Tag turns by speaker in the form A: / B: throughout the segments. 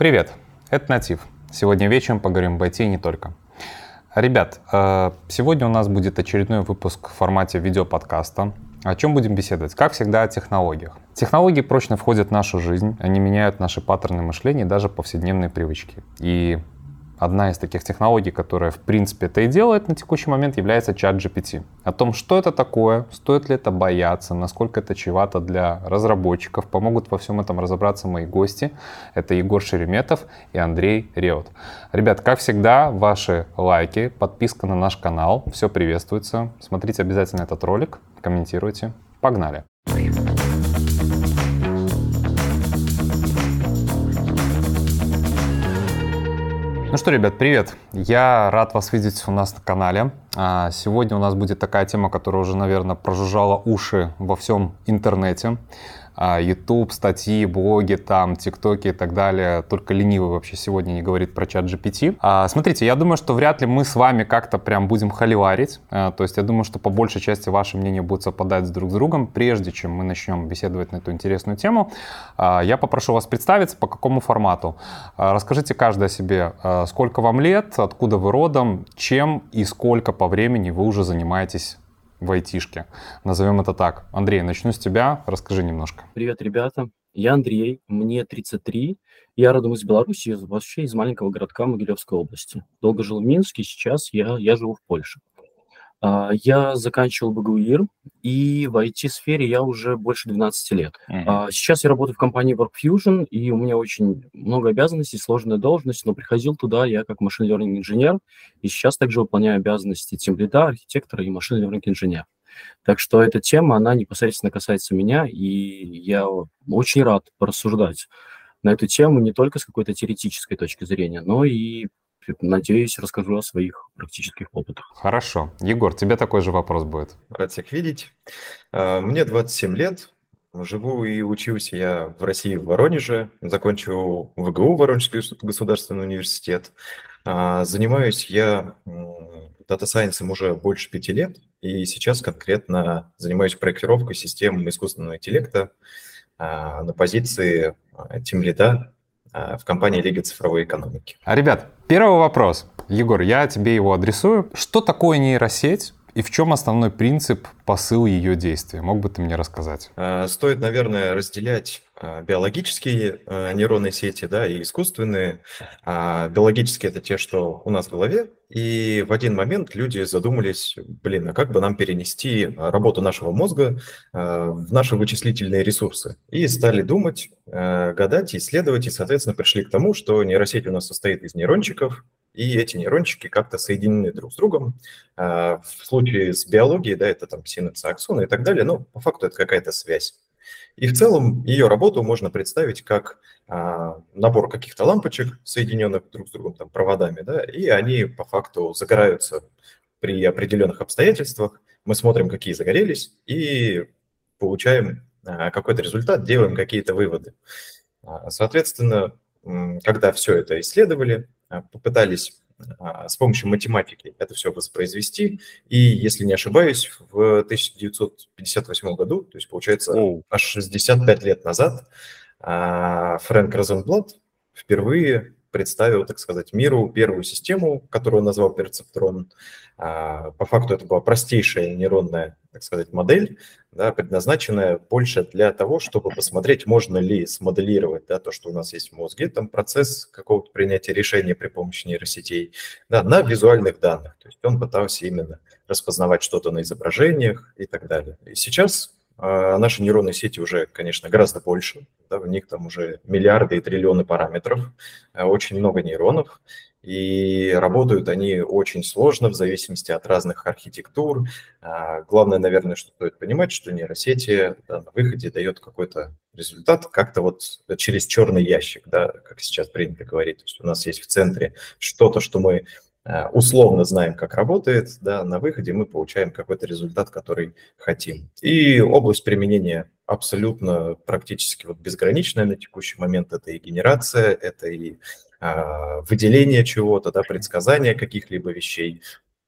A: Привет, это Натив. Сегодня вечером поговорим об IT и не только. Ребят, э, сегодня у нас будет очередной выпуск в формате видеоподкаста. О чем будем беседовать? Как всегда, о технологиях. Технологии прочно входят в нашу жизнь, они меняют наши паттерны мышления и даже повседневные привычки. И Одна из таких технологий, которая в принципе это и делает на текущий момент, является чат GPT. О том, что это такое, стоит ли это бояться, насколько это чревато для разработчиков, помогут во всем этом разобраться мои гости. Это Егор Шереметов и Андрей Реут. Ребят, как всегда, ваши лайки, подписка на наш канал, все приветствуется. Смотрите обязательно этот ролик, комментируйте. Погнали! Ну что, ребят, привет! Я рад вас видеть у нас на канале. А, сегодня у нас будет такая тема, которая уже, наверное, прожужжала уши во всем интернете. А, YouTube, статьи, блоги, там, ТикТоки и так далее. Только ленивый вообще сегодня не говорит про чат GPT. А, смотрите, я думаю, что вряд ли мы с вами как-то прям будем холиварить. А, то есть я думаю, что по большей части ваше мнение будет совпадать друг с другом. Прежде чем мы начнем беседовать на эту интересную тему, я попрошу вас представиться, по какому формату. Расскажите каждый о себе, сколько вам лет, откуда вы родом, чем и сколько по времени вы уже занимаетесь в айтишке. Назовем это так. Андрей, начну с тебя. Расскажи немножко.
B: Привет, ребята. Я Андрей, мне 33. Я родом из Беларуси, вообще из маленького городка Могилевской области. Долго жил в Минске, сейчас я, я живу в Польше. А, я заканчивал БГУИР, и в IT-сфере я уже больше 12 лет. Uh-huh. Сейчас я работаю в компании WorkFusion, и у меня очень много обязанностей, сложная должность, но приходил туда я как машин learning инженер, и сейчас также выполняю обязанности тимлида, архитектора и машин learning инженер. Так что эта тема, она непосредственно касается меня, и я очень рад порассуждать на эту тему не только с какой-то теоретической точки зрения, но и Надеюсь, расскажу о своих практических опытах.
A: Хорошо. Егор, тебе такой же вопрос будет.
C: Рад всех видеть. А, мне 27 лет. Живу и учился я в России, в Воронеже. Закончил ВГУ, Воронежский государственный университет. А, занимаюсь я data science -ом уже больше пяти лет. И сейчас конкретно занимаюсь проектировкой систем искусственного интеллекта а, на позиции тимлида в компании Лига цифровой экономики.
A: А, ребят, первый вопрос. Егор, я тебе его адресую. Что такое нейросеть и в чем основной принцип, посыл ее действия? Мог бы ты мне рассказать?
C: Э, стоит, наверное, разделять э, биологические нейронные сети да, и искусственные. А биологические – это те, что у нас в голове. И в один момент люди задумались, блин, а как бы нам перенести работу нашего мозга в наши вычислительные ресурсы? И стали думать, гадать, исследовать, и, соответственно, пришли к тому, что нейросеть у нас состоит из нейрончиков, и эти нейрончики как-то соединены друг с другом. А, в случае с биологией, да, это там синапсы, аксоны и так далее, но по факту это какая-то связь. И в целом ее работу можно представить как а, набор каких-то лампочек, соединенных друг с другом там, проводами, да, и они по факту загораются при определенных обстоятельствах. Мы смотрим, какие загорелись, и получаем а, какой-то результат, делаем какие-то выводы. Соответственно, когда все это исследовали, а, попытались а, с помощью математики это все воспроизвести. И, если не ошибаюсь, в 1958 году, то есть, получается, oh. аж 65 лет назад, а, Фрэнк Розенблат впервые представил, так сказать, миру первую систему, которую он назвал перцептрон. По факту это была простейшая нейронная, так сказать, модель, да, предназначенная больше для того, чтобы посмотреть, можно ли смоделировать да, то, что у нас есть в мозге, там процесс какого-то принятия решения при помощи нейросетей, да, на визуальных данных. То есть он пытался именно распознавать что-то на изображениях и так далее. И сейчас наши нейронные сети уже, конечно, гораздо больше, да, в них там уже миллиарды и триллионы параметров, э, очень много нейронов, и работают они очень сложно в зависимости от разных архитектур. А, главное, наверное, что стоит понимать, что нейросети да, на выходе дает какой-то результат как-то вот через черный ящик, да, как сейчас принято говорить. То есть у нас есть в центре что-то, что мы а, условно знаем, как работает, да, на выходе мы получаем какой-то результат, который хотим. И область применения абсолютно практически вот безграничная на текущий момент. Это и генерация, это и а, выделение чего-то, да, предсказание каких-либо вещей.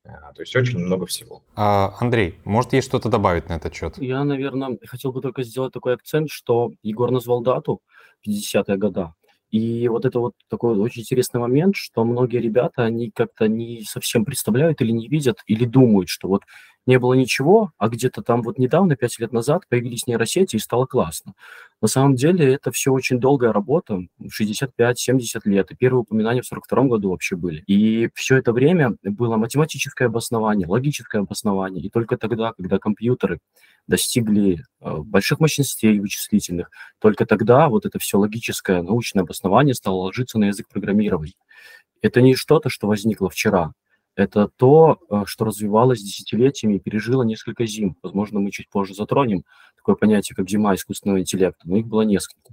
C: А, то есть очень много всего.
A: А, Андрей, может, есть что-то добавить на этот счет?
B: Я, наверное, хотел бы только сделать такой акцент, что Егор назвал дату 50-е года. И вот это вот такой очень интересный момент, что многие ребята, они как-то не совсем представляют или не видят, или думают, что вот не было ничего, а где-то там вот недавно, пять лет назад, появились нейросети и стало классно. На самом деле это все очень долгая работа, 65-70 лет, и первые упоминания в 42 году вообще были. И все это время было математическое обоснование, логическое обоснование, и только тогда, когда компьютеры достигли э, больших мощностей вычислительных, только тогда вот это все логическое научное обоснование стало ложиться на язык программирования. Это не что-то, что возникло вчера, это то, э, что развивалось десятилетиями и пережило несколько зим. Возможно, мы чуть позже затронем такое понятие, как зима искусственного интеллекта, но их было несколько.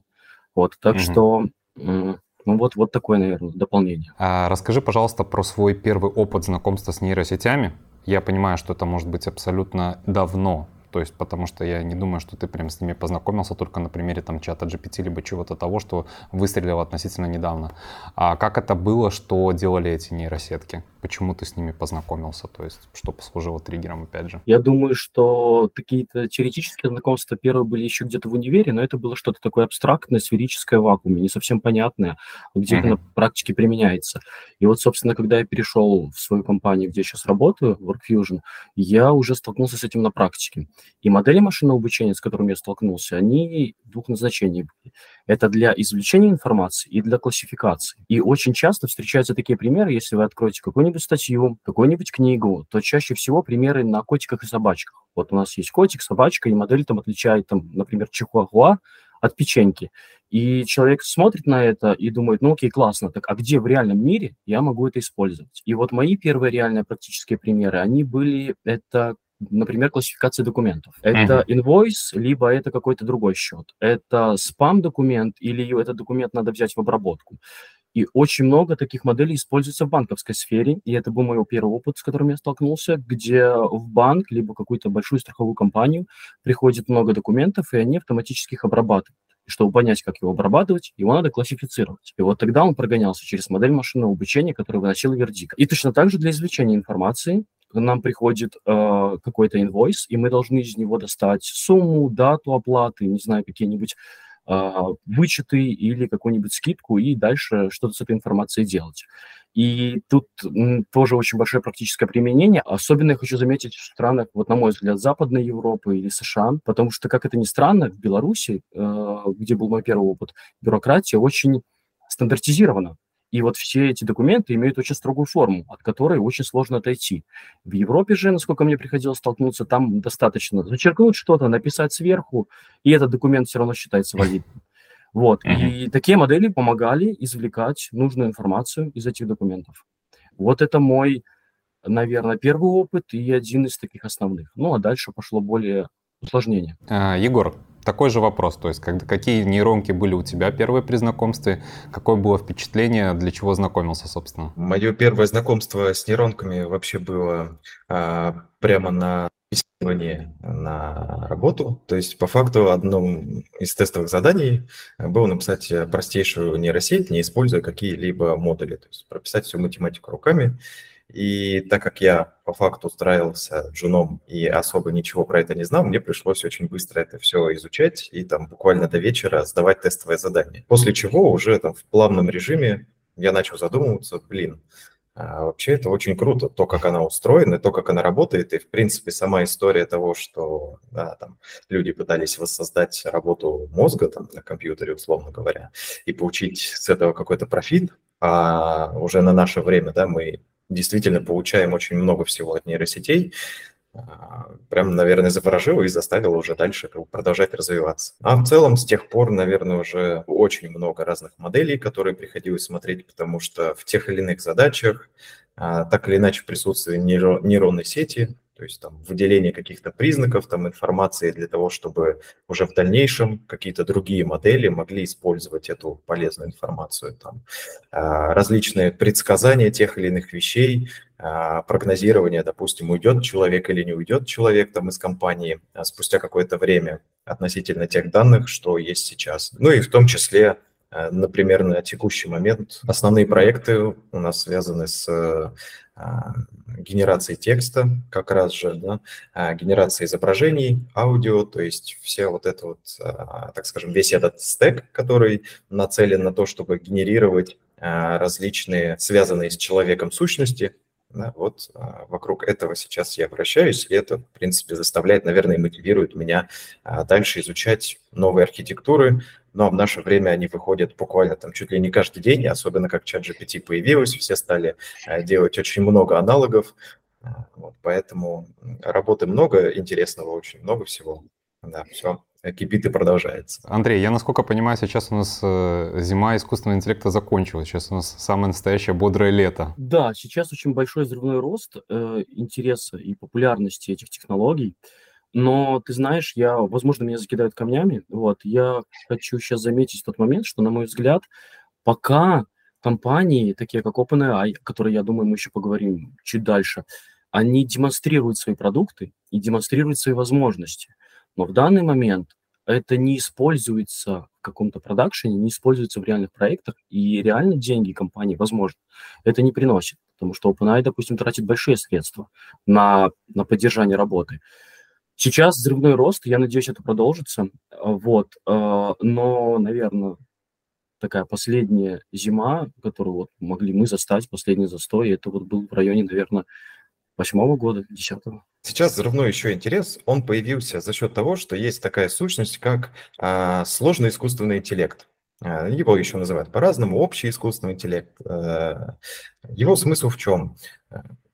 B: Вот, так угу. что, ну вот, вот такое, наверное, дополнение.
A: А расскажи, пожалуйста, про свой первый опыт знакомства с нейросетями. Я понимаю, что это может быть абсолютно давно, то есть, потому что я не думаю, что ты прям с ними познакомился только на примере там чата GPT, либо чего-то того, что выстрелило относительно недавно. А как это было, что делали эти нейросетки? Почему ты с ними познакомился? То есть, что послужило триггером, опять же?
B: Я думаю, что какие-то теоретические знакомства первые были еще где-то в универе, но это было что-то такое абстрактное, сферическое в вакууме, не совсем понятное, где mm-hmm. это на практике применяется. И вот, собственно, когда я перешел в свою компанию, где я сейчас работаю, WorkFusion, я уже столкнулся с этим на практике. И модели машинного обучения, с которыми я столкнулся, они двух назначений были. Это для извлечения информации и для классификации. И очень часто встречаются такие примеры, если вы откроете какую-нибудь статью, какую-нибудь книгу, то чаще всего примеры на котиках и собачках. Вот у нас есть котик, собачка, и модель там отличает, там, например, чихуахуа от печеньки. И человек смотрит на это и думает, ну окей, классно, так а где в реальном мире я могу это использовать? И вот мои первые реальные практические примеры, они были, это например, классификация документов. Это инвойс, либо это какой-то другой счет. Это спам-документ или этот документ надо взять в обработку. И очень много таких моделей используется в банковской сфере, и это был мой первый опыт, с которым я столкнулся, где в банк, либо какую-то большую страховую компанию приходит много документов, и они автоматически их обрабатывают. И чтобы понять, как его обрабатывать, его надо классифицировать. И вот тогда он прогонялся через модель машинного обучения, которая выносила вердикт. И точно так же для извлечения информации нам приходит э, какой-то инвойс, и мы должны из него достать сумму, дату оплаты, не знаю, какие-нибудь вычеты или какую-нибудь скидку, и дальше что-то с этой информацией делать. И тут тоже очень большое практическое применение. Особенно я хочу заметить в странах, вот на мой взгляд, Западной Европы или США, потому что, как это ни странно, в Беларуси, э, где был мой первый опыт, бюрократия очень стандартизирована. И вот все эти документы имеют очень строгую форму, от которой очень сложно отойти. В Европе же, насколько мне приходилось столкнуться, там достаточно зачеркнуть что-то, написать сверху, и этот документ все равно считается валидным. Вот. И такие модели помогали извлекать нужную информацию из этих документов. Вот это мой, наверное, первый опыт и один из таких основных. Ну, а дальше пошло более усложнение.
A: А, Егор, такой же вопрос, то есть когда, какие нейронки были у тебя первые при знакомстве, какое было впечатление, для чего знакомился, собственно?
C: Мое первое знакомство с нейронками вообще было а, прямо на тестирование на работу. То есть, по факту, одном из тестовых заданий было написать простейшую нейросеть, не используя какие-либо модули. То есть, прописать всю математику руками. И так как я по факту устраивался джуном и особо ничего про это не знал, мне пришлось очень быстро это все изучать и там буквально до вечера сдавать тестовое задание. После чего уже там в плавном режиме я начал задумываться, блин, а вообще это очень круто, то, как она устроена, то, как она работает, и, в принципе, сама история того, что да, там, люди пытались воссоздать работу мозга там, на компьютере, условно говоря, и получить с этого какой-то профит, а уже на наше время да, мы действительно получаем очень много всего от нейросетей, а, прям, наверное, заворожило и заставило уже дальше продолжать развиваться. А в целом с тех пор, наверное, уже очень много разных моделей, которые приходилось смотреть, потому что в тех или иных задачах, а, так или иначе, присутствие нейронной сети то есть там выделение каких-то признаков, там информации для того, чтобы уже в дальнейшем какие-то другие модели могли использовать эту полезную информацию. Там а, различные предсказания тех или иных вещей, а, прогнозирование, допустим, уйдет человек или не уйдет человек там из компании а, спустя какое-то время относительно тех данных, что есть сейчас. Ну и в том числе Э, например, на текущий момент основные проекты у нас связаны с а, генерацией текста, как раз же, да, а, генерацией изображений, аудио, то есть все вот это вот, а, так скажем, весь этот стек, который нацелен на то, чтобы генерировать различные связанные с человеком сущности, да, вот вокруг этого сейчас я вращаюсь, и это, в принципе, заставляет, наверное, и мотивирует меня дальше изучать новые архитектуры. Но в наше время они выходят буквально там чуть ли не каждый день, особенно как чат GPT появилась, все стали а, делать очень много аналогов. А, вот, поэтому работы много, интересного очень много всего. Да, все кипит и продолжается.
A: Андрей, я насколько понимаю, сейчас у нас э, зима искусственного интеллекта закончилась. Сейчас у нас самое настоящее бодрое лето.
B: Да, сейчас очень большой взрывной рост э, интереса и популярности этих технологий. Но ты знаешь, я, возможно, меня закидают камнями. Вот, я хочу сейчас заметить тот момент, что, на мой взгляд, пока компании, такие как OpenAI, о которой, я думаю, мы еще поговорим чуть дальше, они демонстрируют свои продукты и демонстрируют свои возможности. Но в данный момент это не используется в каком-то продакшене, не используется в реальных проектах, и реально деньги компании, возможно, это не приносит, потому что OpenAI, допустим, тратит большие средства на, на поддержание работы. Сейчас взрывной рост, я надеюсь, это продолжится, вот, э, но, наверное, такая последняя зима, которую вот могли мы застать, последний застой, это вот был в районе, наверное, восьмого года, десятого.
C: Сейчас взрывной еще интерес, он появился за счет того, что есть такая сущность, как а, сложный искусственный интеллект. А, его еще называют по-разному, общий искусственный интеллект. А, его смысл в чем?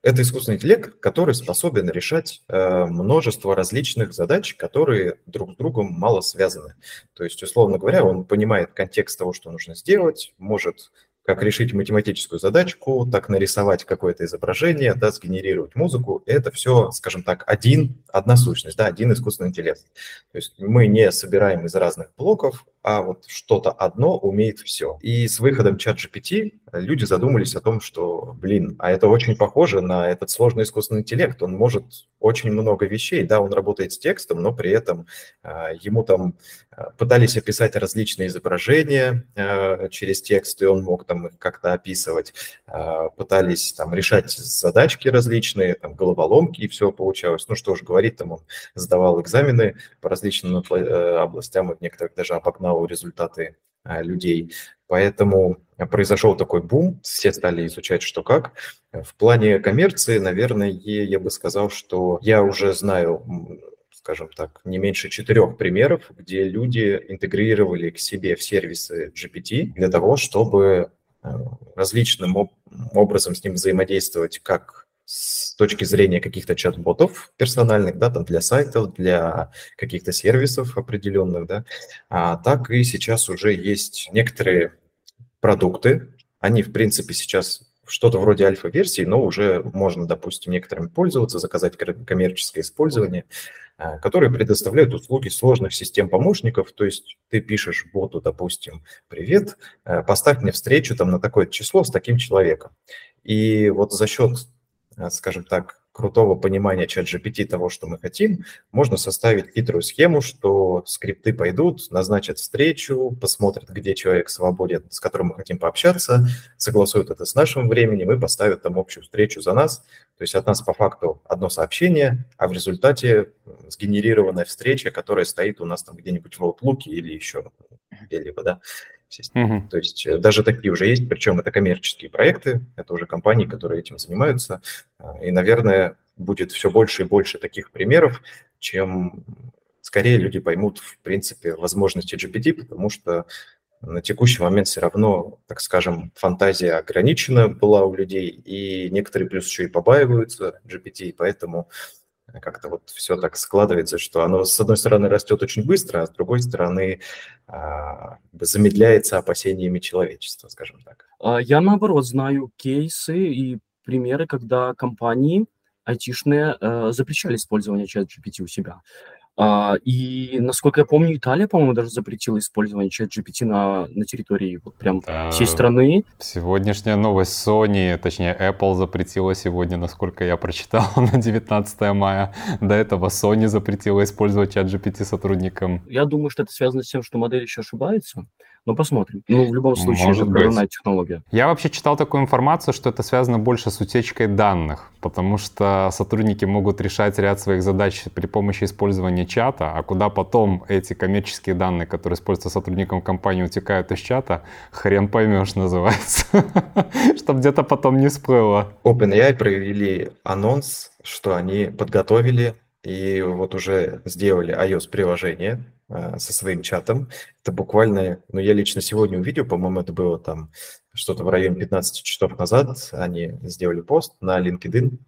C: Это искусственный интеллект, который способен решать э, множество различных задач, которые друг с другом мало связаны. То есть, условно говоря, он понимает контекст того, что нужно сделать, может как решить математическую задачку, так нарисовать какое-то изображение, да, сгенерировать музыку. Это все, скажем так, один, одна сущность, да, один искусственный интеллект. То есть мы не собираем из разных блоков, а вот что-то одно умеет все. И с выходом чат GPT люди задумались о том, что, блин, а это очень похоже на этот сложный искусственный интеллект. Он может очень много вещей, да, он работает с текстом, но при этом э, ему там э, пытались описать различные изображения э, через текст, и он мог там их как-то описывать, э, пытались там решать задачки различные, там головоломки, и все получалось. Ну что ж говорить, там он сдавал экзамены по различным э, областям, и в некоторых даже обогнал результаты э, людей. Поэтому произошел такой бум, все стали изучать что как. В плане коммерции, наверное, я бы сказал, что я уже знаю скажем так, не меньше четырех примеров, где люди интегрировали к себе в сервисы GPT для того, чтобы различным образом с ним взаимодействовать как с точки зрения каких-то чат-ботов персональных, да, там для сайтов, для каких-то сервисов определенных, да, а так и сейчас уже есть некоторые продукты, они, в принципе, сейчас что-то вроде альфа-версии, но уже можно, допустим, некоторыми пользоваться, заказать коммерческое использование, а, которые предоставляют услуги сложных систем помощников, то есть ты пишешь боту, допустим, «Привет, э, поставь мне встречу там на такое число с таким человеком». И вот за счет, э, скажем так, крутого понимания чат GPT того, что мы хотим, можно составить хитрую схему, что скрипты пойдут, назначат встречу, посмотрят, где человек свободен, с которым мы хотим пообщаться, согласуют это с нашим временем и поставят там общую встречу за нас. То есть от нас по факту одно сообщение, а в результате сгенерированная встреча, которая стоит у нас там где-нибудь в Outlook или еще где-либо, да. Угу. То есть э, даже такие уже есть, причем это коммерческие проекты, это уже компании, которые этим занимаются. А, и, наверное, будет все больше и больше таких примеров, чем скорее люди поймут, в принципе, возможности GPT, потому что на текущий момент все равно, так скажем, фантазия ограничена была у людей, и некоторые плюс еще и побаиваются GPT, поэтому как-то вот все так складывается, что оно, с одной стороны, растет очень быстро, а с другой стороны, а, замедляется опасениями человечества, скажем так.
B: А, я, наоборот, знаю кейсы и примеры, когда компании айтишные э, запрещали использование чат GPT у себя. А, и, насколько я помню, Италия, по-моему, даже запретила использование чат GPT на, на территории вот прям да. всей страны.
A: Сегодняшняя новость Sony, точнее Apple запретила сегодня, насколько я прочитал, на 19 мая. До этого Sony запретила использовать чат GPT сотрудникам.
B: Я думаю, что это связано с тем, что модель еще ошибается. Но посмотрим. Ну, в любом случае,
A: Может
B: это
A: быть.
B: прорывная технология.
A: Я вообще читал такую информацию, что это связано больше с утечкой данных, потому что сотрудники могут решать ряд своих задач при помощи использования чата, а куда потом эти коммерческие данные, которые используются сотрудником компании, утекают из чата, хрен поймешь, называется. Чтобы где-то потом не всплыло.
C: OpenAI провели анонс, что они подготовили и вот уже сделали iOS-приложение э, со своим чатом. Это буквально, ну я лично сегодня увидел, по-моему, это было там что-то в районе 15 часов назад. Они сделали пост на LinkedIn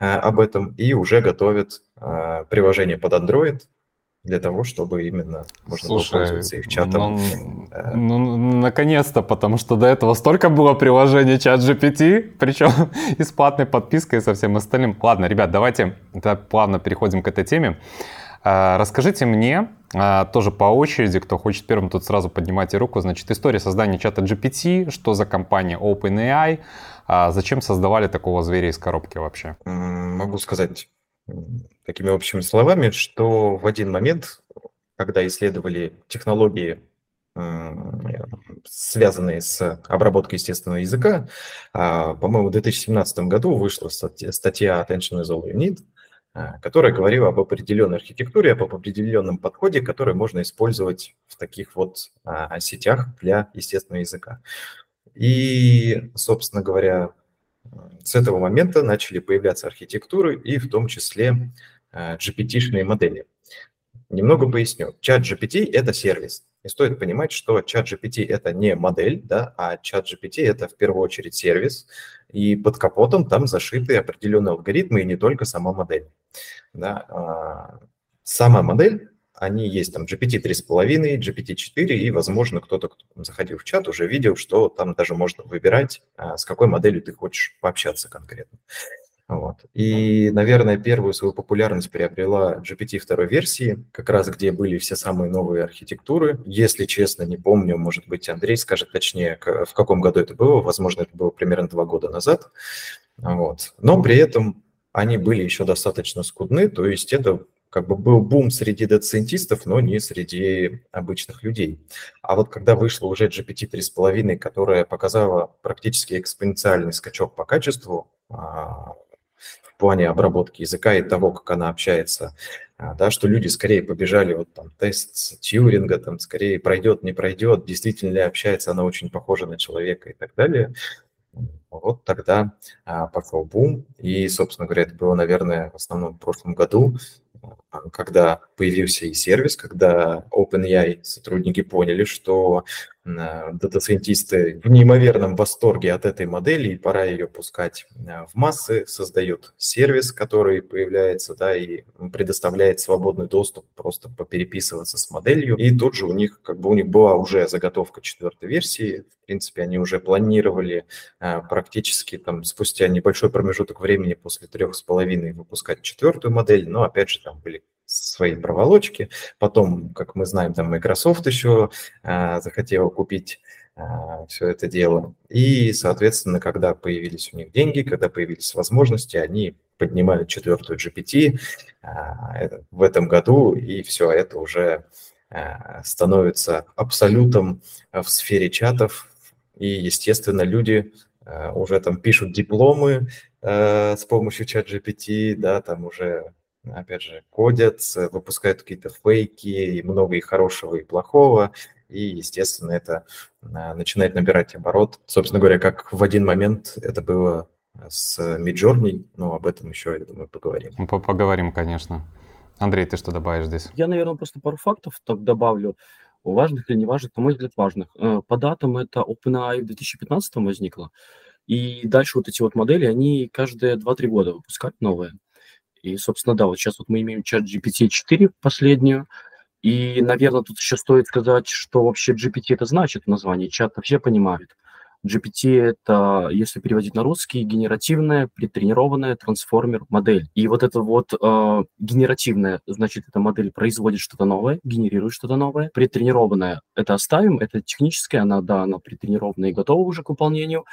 C: э, об этом и уже готовят э, приложение под Android для того, чтобы именно можно было
A: Слушай,
C: пользоваться их чатом.
A: ну,
C: Э,
A: ну, наконец-то, потому что до этого столько было приложений чат GPT, причем и с платной подпиской и со всем остальным. Ладно, ребят, давайте плавно переходим к этой теме. А, Расскажите мне, а, тоже по очереди, кто хочет первым, тут сразу поднимайте руку. Значит, история создания чата GPT, что за компания OpenAI, а зачем создавали такого зверя из коробки вообще?
C: Могу сказать такими общими словами, что в один момент, когда исследовали технологии, м, связанные с обработкой естественного языка, а, по-моему, в 2017 году вышла статья статья Attention is all you need, а, которая говорила об определенной архитектуре, об определенном подходе, который можно использовать в таких вот а, сетях для естественного языка. И, собственно говоря, с этого момента начали появляться архитектуры и в том числе э, GPT-шные модели. Немного поясню. Чат GPT – это сервис. И стоит понимать, что чат GPT – это не модель, да, а чат GPT – это в первую очередь сервис, и под капотом там зашиты определенные алгоритмы, и не только сама модель. Да. а, Сама модель, они есть там GPT 3.5, GPT 4, и, возможно, кто-то, кто заходил в чат, уже видел, что там даже можно выбирать, а, с какой моделью ты хочешь пообщаться конкретно. Вот. И, наверное, первую свою популярность приобрела GPT второй версии, как раз где были все самые новые архитектуры. Если честно, не помню, может быть, Андрей скажет точнее, в каком году это было. Возможно, это было примерно два года назад. Вот. Но при этом они были еще достаточно скудны, то есть это как бы был бум среди дата-сайентистов, но не среди обычных людей. А вот когда вышло уже GPT 3.5, которая показала практически экспоненциальный скачок по качеству, а, в плане обработки языка и того, как она общается, а, да, что люди скорее побежали, вот там тест Тьюринга, там скорее пройдет, не пройдет, действительно ли общается она очень похожа на человека и так далее. Вот тогда а, пошел бум, и, собственно говоря, это было, наверное, в основном в прошлом году, когда появился и сервис, когда OpenAI сотрудники поняли, что дата-сайентисты в неимоверном восторге от этой модели, и пора ее пускать а, в массы, создают сервис, который появляется, да, и предоставляет свободный доступ просто попереписываться с моделью. И тут же у них, как бы у них была уже заготовка четвертой версии, в принципе, они уже планировали а, практически там спустя небольшой промежуток времени после трех с половиной выпускать четвертую модель, но опять же там были свои проволочки. Потом, как мы знаем, там Microsoft еще а, захотела купить а, все это дело. И, соответственно, когда появились у них деньги, когда появились возможности, они поднимали четвертую GPT это- в этом году, и все это уже а, становится абсолютом в сфере чатов. И, естественно, люди а, уже там пишут дипломы а, с помощью чат GPT, да, там уже опять же, кодят, выпускают какие-то фейки, и много и хорошего, и плохого, и, естественно, это а, начинает набирать оборот. Собственно говоря, как в один момент это было с Midjourney, но об этом еще, я думаю, поговорим.
A: Мы по- Поговорим, конечно. Андрей, ты что добавишь здесь?
B: Я, наверное, просто пару фактов так добавлю. Важных или неважных, на мой взгляд, важных. Э, По датам это OpenAI в 2015 возникло. И дальше вот эти вот модели, они каждые 2-3 года выпускают новые. И, собственно, да, вот сейчас вот мы имеем чат GPT-4 последнюю. И, наверное, тут еще стоит сказать, что вообще GPT это значит в названии. Чат все понимают. GPT это, если переводить на русский, генеративная, претренированная трансформер-модель. И вот это вот э, генеративная, значит, эта модель производит что-то новое, генерирует что-то новое. Претренированная это оставим, это техническая, она, да, она претренированная и готова уже к выполнению.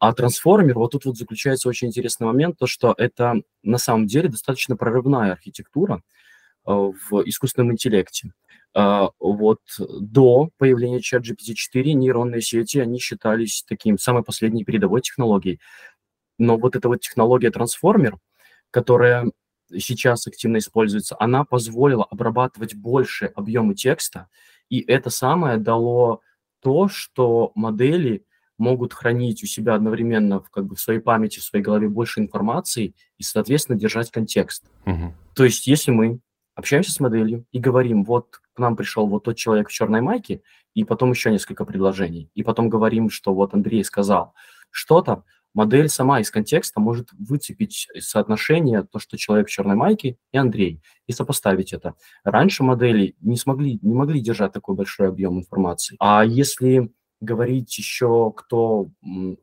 B: А трансформер, вот тут вот заключается очень интересный момент, то что это на самом деле достаточно прорывная архитектура э, в искусственном интеллекте. А, вот до появления ChatGPT 4 нейронные сети, они считались таким самой последней передовой технологией. Но вот эта вот технология трансформер, которая сейчас активно используется, она позволила обрабатывать больше объемы текста, и это самое дало то, что модели могут хранить у себя одновременно в, как бы, в своей памяти, в своей голове больше информации и, соответственно, держать контекст.
A: Мгм.
B: То есть, если мы общаемся с моделью и говорим, вот к нам пришел вот тот человек в черной майке, и потом еще несколько предложений, и потом говорим, что вот Андрей сказал что-то, модель сама из контекста может выцепить соотношение, то, что человек в черной майке и Андрей, и сопоставить это. Раньше модели не смогли, не могли держать такой большой объем информации. А если говорить еще, кто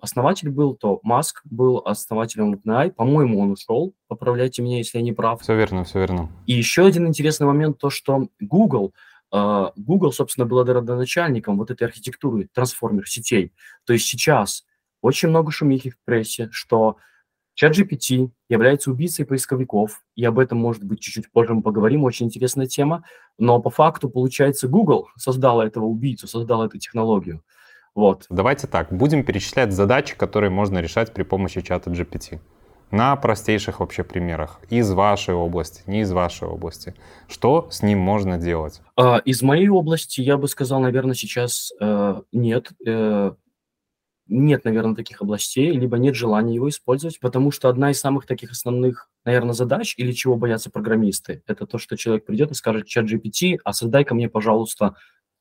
B: основатель был, то Маск был основателем OpenAI. По-моему, он ушел. Поправляйте меня, если я не прав.
A: Все верно, все верно.
B: И еще один интересный момент, то, что Google, э, Google, собственно, был родоначальником вот этой архитектуры трансформер сетей. То есть сейчас очень много шумихи в прессе, что ChatGPT является убийцей поисковиков, и об этом, может быть, чуть-чуть позже мы поговорим, очень интересная тема, но по факту, получается, Google создал этого убийцу, создал эту технологию. Вот.
A: Давайте так, будем перечислять задачи, которые можно решать при помощи чата GPT. На простейших вообще примерах. Из вашей области, не из вашей области. Что с ним можно делать?
B: А, из моей области я бы сказал, наверное, сейчас э, нет. Э, нет, наверное, таких областей, либо нет желания его использовать, потому что одна из самых таких основных, наверное, задач, или чего боятся программисты, это то, что человек придет и скажет, чат GPT, а создай ко мне, пожалуйста,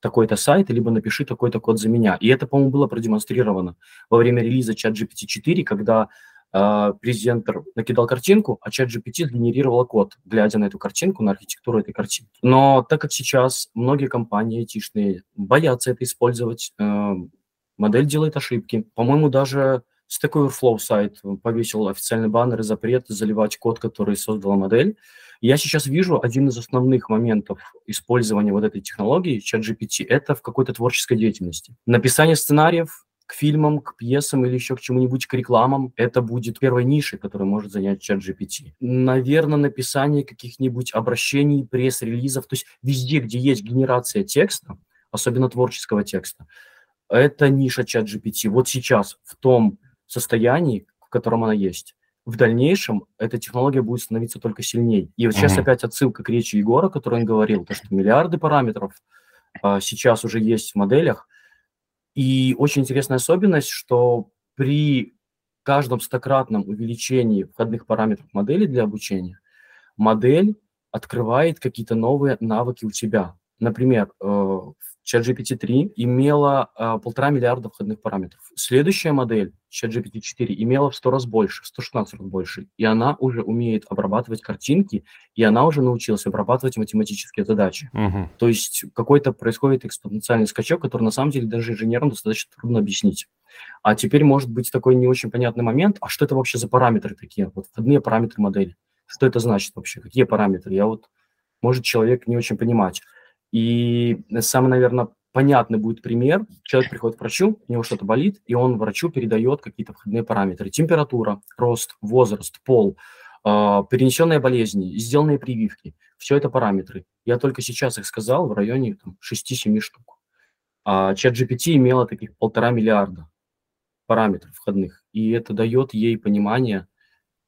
B: такой-то сайт, либо напиши такой-то код за меня. И это, по-моему, было продемонстрировано во время релиза чат GPT 4, когда э, презентер накидал картинку, а чат GPT сгенерировал код, глядя на эту картинку, на архитектуру этой картинки. Но так как сейчас многие компании айтишные боятся это использовать, э, модель делает ошибки. По-моему, даже Stack Overflow сайт повесил официальный баннер и запрет заливать код, который создала модель. Я сейчас вижу один из основных моментов использования вот этой технологии, чат GPT, это в какой-то творческой деятельности. Написание сценариев, к фильмам, к пьесам или еще к чему-нибудь, к рекламам. Это будет первой нишей, которую может занять чат GPT. Наверное, написание каких-нибудь обращений, пресс-релизов, то есть везде, где есть генерация текста, особенно творческого текста, это ниша чат GPT. Вот сейчас в том состоянии, в котором она есть. В дальнейшем эта технология будет становиться только сильнее. И вот сейчас mm-hmm. опять отсылка к речи Егора, который он говорил, то, что миллиарды параметров а, сейчас уже есть в моделях. И очень интересная особенность, что при каждом стократном увеличении входных параметров модели для обучения, модель открывает какие-то новые навыки у тебя. Например, э, в ChatGPT-3 имела э, полтора миллиарда входных параметров. Следующая модель, ChatGPT-4, имела в 100 раз больше, в 116 раз больше. И она уже умеет обрабатывать картинки, и она уже научилась обрабатывать математические задачи.
A: Угу.
B: То есть какой-то происходит экспоненциальный скачок, который на самом деле даже инженерам достаточно трудно объяснить. А теперь может быть такой не очень понятный момент, а что это вообще за параметры такие? Вот входные параметры модели. Что это значит вообще? Какие параметры? Я вот, может человек не очень понимать. И самый, наверное, понятный будет пример. Человек приходит к врачу, у него что-то болит, и он врачу передает какие-то входные параметры. Температура, рост, возраст, пол, э, перенесенные болезни, сделанные прививки. Все это параметры. Я только сейчас их сказал в районе там, 6-7 штук. А чат GPT имела таких полтора миллиарда параметров входных. И это дает ей понимание,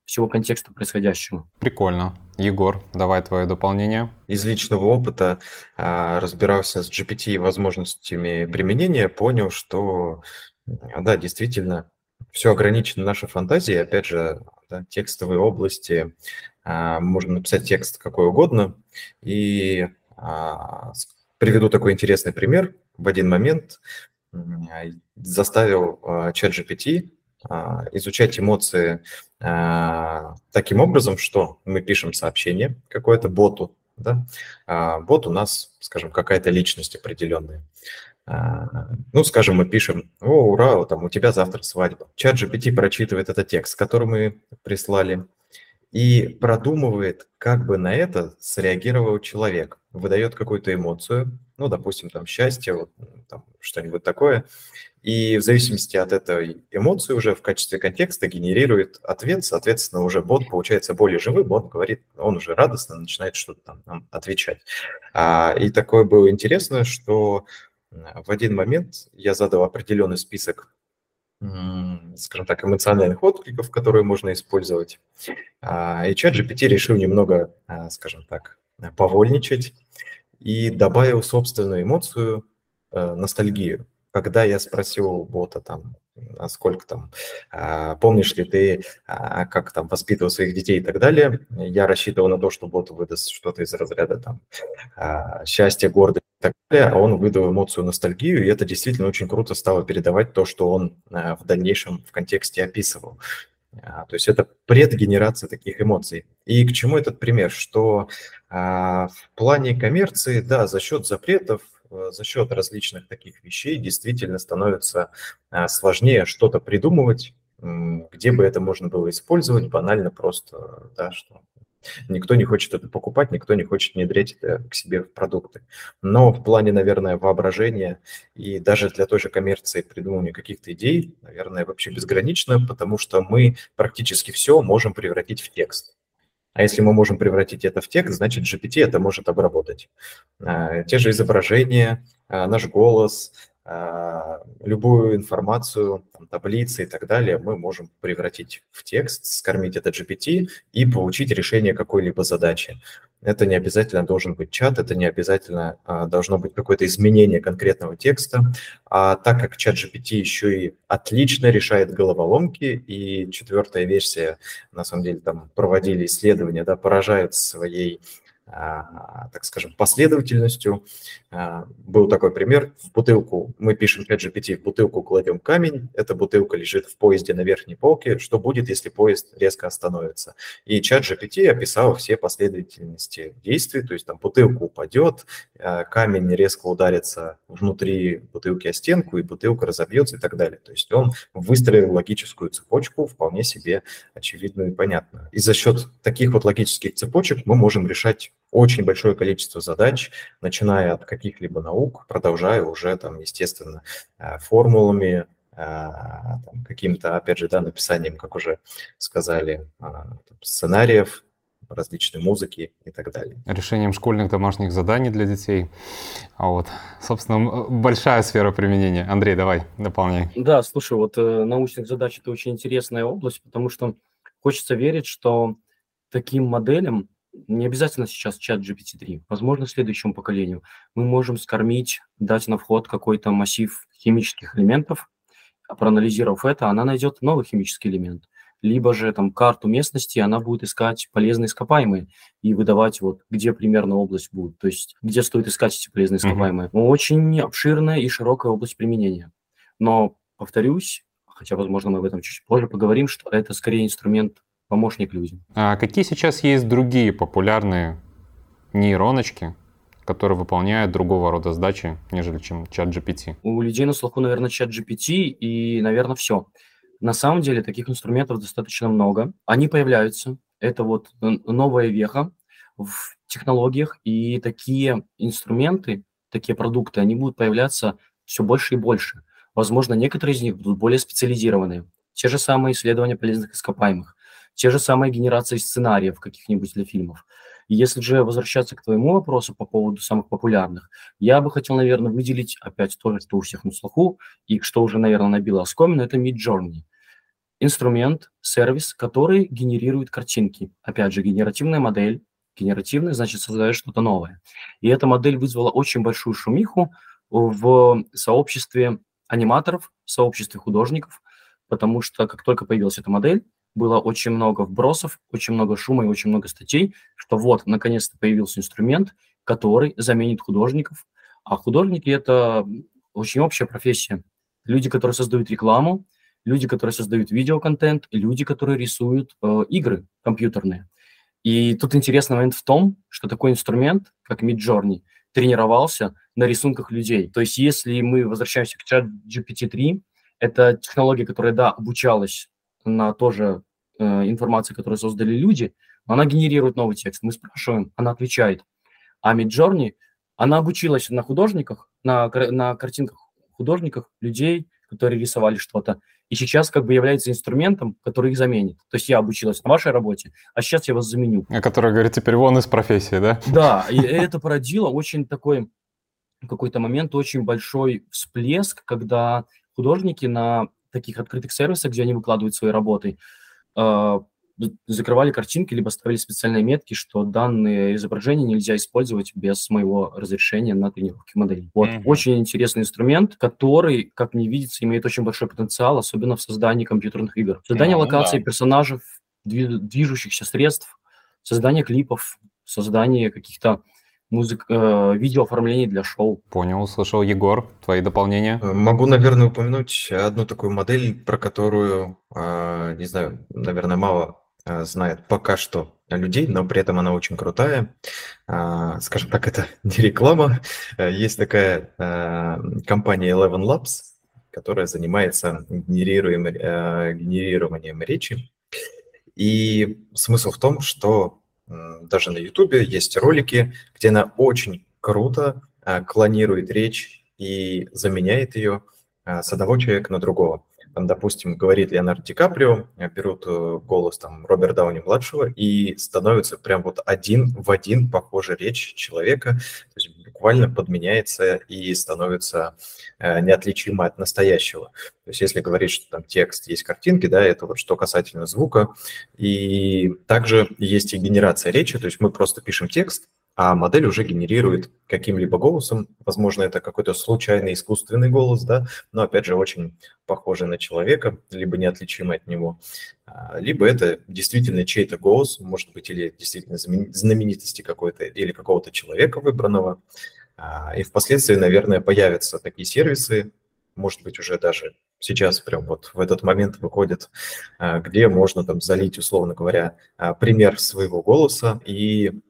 B: всего контекста происходящего.
A: Прикольно. Егор, давай твое дополнение.
C: Из личного опыта а, разбирался с GPT и возможностями применения, понял, что да, действительно, все ограничено нашей фантазией. Опять же, да, текстовые области, а, можно написать текст какой угодно. И а, приведу такой интересный пример. В один момент заставил чат GPT изучать эмоции таким образом, что мы пишем сообщение какое-то боту, да? а бот у нас, скажем, какая-то личность определенная. Ну, скажем, мы пишем, о, ура, там у тебя завтра свадьба. Чат GPT прочитывает этот текст, который мы прислали, и продумывает, как бы на это среагировал человек. Выдает какую-то эмоцию, ну, допустим, там счастье, вот, там, что-нибудь такое, и в зависимости от этой эмоции уже в качестве контекста генерирует ответ, соответственно, уже бот получается более живой, бот говорит, он уже радостно начинает что-то там нам отвечать. А, и такое было интересно, что в один момент я задал определенный список скажем так, эмоциональных откликов, которые можно использовать. А, и чат GPT решил немного, а, скажем так, повольничать и добавил собственную эмоцию э, ностальгию когда я спросил бота там, а сколько там, а, помнишь ли ты, а, как там воспитывал своих детей и так далее, я рассчитывал на то, что бот выдаст что-то из разряда там а, счастья, гордость и так далее, а он выдал эмоцию ностальгию, и это действительно очень круто стало передавать то, что он а, в дальнейшем в контексте описывал. А, то есть это предгенерация таких эмоций. И к чему этот пример? Что а, в плане коммерции, да, за счет запретов Э, за счет различных таких вещей действительно становится а, сложнее что-то придумывать, где бы это можно было использовать, банально просто, да, что никто не хочет это покупать, никто не хочет внедрять это к себе в продукты. Но в плане, наверное, воображения и даже для той же коммерции придумывания каких-то идей, наверное, вообще безгранично, потому что мы практически все можем превратить в текст. А если мы можем превратить это в текст, значит GPT это может обработать. А, те же изображения, а, наш голос, любую информацию, там, таблицы и так далее мы можем превратить в текст, скормить это GPT и получить решение какой-либо задачи. Это не обязательно должен быть чат, это не обязательно а, должно быть какое-то изменение конкретного текста. А так как чат GPT еще и отлично решает головоломки, и четвертая версия, на самом деле, там проводили исследования, да, поражает своей а, так скажем, последовательностью. А, был такой пример. В бутылку, мы пишем 5GPT, в бутылку кладем камень, эта бутылка лежит в поезде на верхней полке. Что будет, если поезд резко остановится? И чат GPT описал все последовательности действий, то есть там бутылка упадет, а, камень резко ударится внутри бутылки о стенку, и бутылка разобьется и так далее. То есть он выстроил логическую цепочку, вполне себе очевидную и понятную. И за счет таких вот логических цепочек мы можем решать очень большое количество задач, начиная от каких-либо наук, продолжая уже там, естественно, э, формулами, э, каким-то, опять же, да, написанием, как уже сказали, э, сценариев, различной музыки и так далее.
A: Решением школьных домашних заданий для детей. А вот, собственно, большая сфера применения. Андрей, давай, дополняй.
B: Да, слушай, вот э, научных задач это очень интересная область, потому что хочется верить, что таким моделям не обязательно сейчас чат GPT-3, возможно, следующему поколению, мы можем скормить, дать на вход какой-то массив химических элементов, а проанализировав это, она найдет новый химический элемент. Либо же там карту местности, она будет искать полезные ископаемые и выдавать вот, где примерно область будет, то есть где стоит искать эти полезные ископаемые. Mm-hmm. Очень обширная и широкая область применения. Но, повторюсь, хотя, возможно, мы об этом чуть позже поговорим, что это скорее инструмент помощник людям.
A: А какие сейчас есть другие популярные нейроночки, которые выполняют другого рода задачи, нежели чем чат GPT?
B: У людей на слуху, наверное, чат GPT и, наверное, все. На самом деле таких инструментов достаточно много. Они появляются. Это вот новая веха в технологиях, и такие инструменты, такие продукты, они будут появляться все больше и больше. Возможно, некоторые из них будут более специализированные. Те же самые исследования полезных ископаемых те же самые генерации сценариев каких-нибудь для фильмов. И если же возвращаться к твоему вопросу по поводу самых популярных, я бы хотел, наверное, выделить опять то, что у всех на слуху, и что уже, наверное, набило оскомину, это Midjourney. Инструмент, сервис, который генерирует картинки. Опять же, генеративная модель. Генеративная, значит, создает что-то новое. И эта модель вызвала очень большую шумиху в сообществе аниматоров, в сообществе художников, потому что как только появилась эта модель, было очень много вбросов, очень много шума и очень много статей, что вот, наконец-то появился инструмент, который заменит художников. А художники – это очень общая профессия. Люди, которые создают рекламу, люди, которые создают видеоконтент, люди, которые рисуют э, игры компьютерные. И тут интересный момент в том, что такой инструмент, как Midjourney, тренировался на рисунках людей. То есть если мы возвращаемся к чат GPT-3, это технология, которая, да, обучалась на тоже э, информации, которую создали люди, она генерирует новый текст. Мы спрашиваем, она отвечает. А Midjourney Она обучилась на художниках, на, на картинках художников, людей, которые рисовали что-то. И сейчас как бы является инструментом, который их заменит. То есть я обучилась на вашей работе, а сейчас я вас заменю.
A: А который говорит, теперь вон из профессии, да?
B: Да, и это породило очень такой какой-то момент очень большой всплеск, когда художники на таких открытых сервисах, где они выкладывают свои работы, э, закрывали картинки, либо ставили специальные метки, что данные изображения нельзя использовать без моего разрешения на тренировке моделей. Вот mm-hmm. очень интересный инструмент, который, как мне видится, имеет очень большой потенциал, особенно в создании компьютерных игр. Создание mm-hmm, локаций, персонажей, движущихся средств, создание клипов, создание каких-то музык, э, видеооформлений для шоу.
A: Понял, услышал. Егор, твои дополнения?
C: Э, могу, наверное, упомянуть одну такую модель, про которую, э, не знаю, наверное, мало Э, знает пока что людей, но при этом она очень крутая. А, скажем так, это не реклама. Э, есть такая э, компания Eleven Labs, которая занимается генерируем, генерированием речи. И смысл в том, что даже на YouTube есть ролики, где она очень круто клонирует речь и заменяет ее с одного человека на другого. Там, допустим, говорит Леонардо Ди Каприо, э, берут э, голос там Роберта Дауни-младшего и становится прям вот один в один похожая речь человека, то есть буквально подменяется и становится э, неотличимо от настоящего. То есть если говорить, что там текст, есть картинки, да, это вот что касательно звука. И также есть и генерация речи, то есть мы просто пишем текст, а модель уже генерирует каким-либо голосом. Возможно, это какой-то случайный искусственный голос, да, но опять же очень похожий на человека, либо неотличимый от него, а, либо это действительно чей-то голос, может быть, или действительно знаменитости какой-то, или какого-то человека выбранного. А, и впоследствии, наверное, появятся такие сервисы, может быть, уже даже сейчас прям вот в этот момент выходит, а, где можно там залить, условно говоря, пример своего голоса и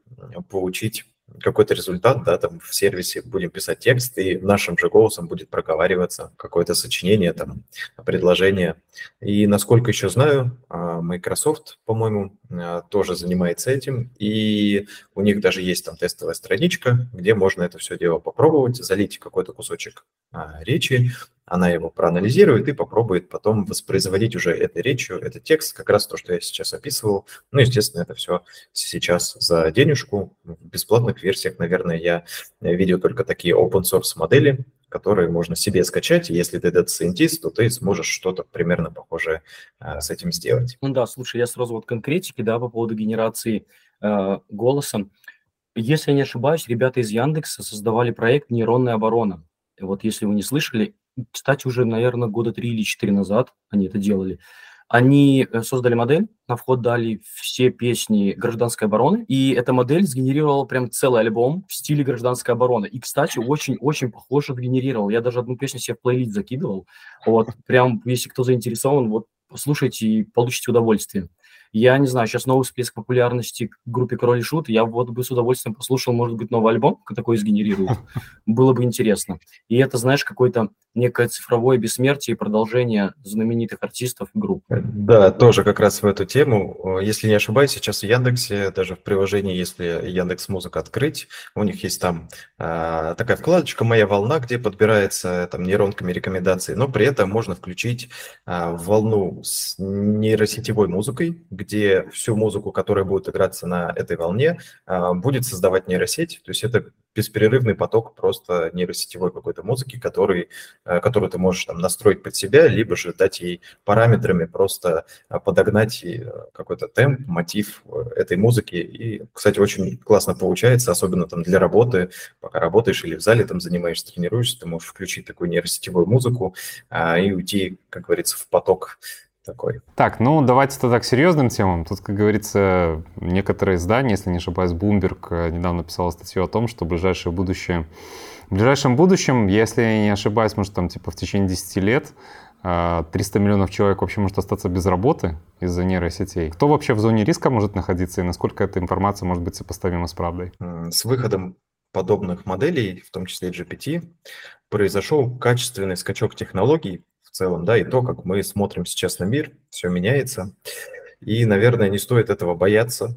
C: получить какой-то результат, да, там в сервисе будем писать текст, и нашим же голосом будет проговариваться какое-то сочинение, там, предложение. И насколько еще знаю, а, Microsoft, по-моему, а, тоже занимается этим, и у них даже есть там тестовая страничка, где можно это все дело попробовать, залить какой-то кусочек а, речи, она его проанализирует и попробует потом воспроизводить уже этой речью, этот текст, как раз то, что я сейчас описывал. Ну, естественно, это все сейчас за денежку. В бесплатных версиях, наверное, я видел только такие open source модели, которые можно себе скачать. Если ты scientist, то ты сможешь что-то примерно похожее э, с этим сделать.
B: Ну да, слушай, я сразу вот конкретики, да, по поводу генерации э, голоса. Если я не ошибаюсь, ребята из Яндекса создавали проект «Нейронная оборона». Вот если вы не слышали, кстати, уже, наверное, года три или четыре назад они это делали. Они э, создали модель, на вход дали все песни гражданской обороны, и эта модель сгенерировала прям целый альбом в стиле гражданской обороны. И, кстати, очень-очень похоже сгенерировал. Я даже одну песню себе в плейлист закидывал. Вот, прям, если кто заинтересован, вот, послушайте и получите удовольствие. Я не знаю, сейчас новый всплеск популярности к группе Король и Шут. Я вот бы с удовольствием послушал, может быть, новый альбом такой сгенерирует. Было бы интересно. И это, знаешь, какое-то некое цифровое бессмертие и продолжение знаменитых артистов и групп.
C: Да, тоже как раз в эту тему. Если не ошибаюсь, сейчас в Яндексе, даже в приложении, если Яндекс Музыка открыть, у них есть там а, такая вкладочка «Моя волна», где подбирается там нейронками рекомендации, но при этом можно включить а, волну с нейросетевой музыкой, где всю музыку, которая будет играться на этой волне, а, будет создавать нейросеть. То есть это беспрерывный поток просто нейросетевой какой-то музыки, который, а, которую ты можешь там настроить под себя, либо же дать ей параметрами просто а, подогнать какой-то темп, мотив этой музыки. И, кстати, очень классно получается, особенно там для работы, пока работаешь или в зале там занимаешься, тренируешься, ты можешь включить такую нейросетевую музыку и уйти, как говорится, в поток такой.
A: Так, ну давайте тогда к серьезным темам. Тут, как говорится, некоторые издания, если не ошибаюсь, Bloomberg э, недавно писал статью о том, что ближайшее будущее, в ближайшем будущем, если я не ошибаюсь, может там типа в течение 10 лет, 300 э, миллионов человек вообще может остаться без работы из-за нейросетей. Кто вообще в зоне риска может находиться и насколько эта информация может быть сопоставима с правдой?
C: С выходом подобных моделей, в том числе GPT, произошел качественный скачок технологий целом, да, и то, как мы смотрим сейчас на мир, все меняется. И, наверное, не стоит этого бояться.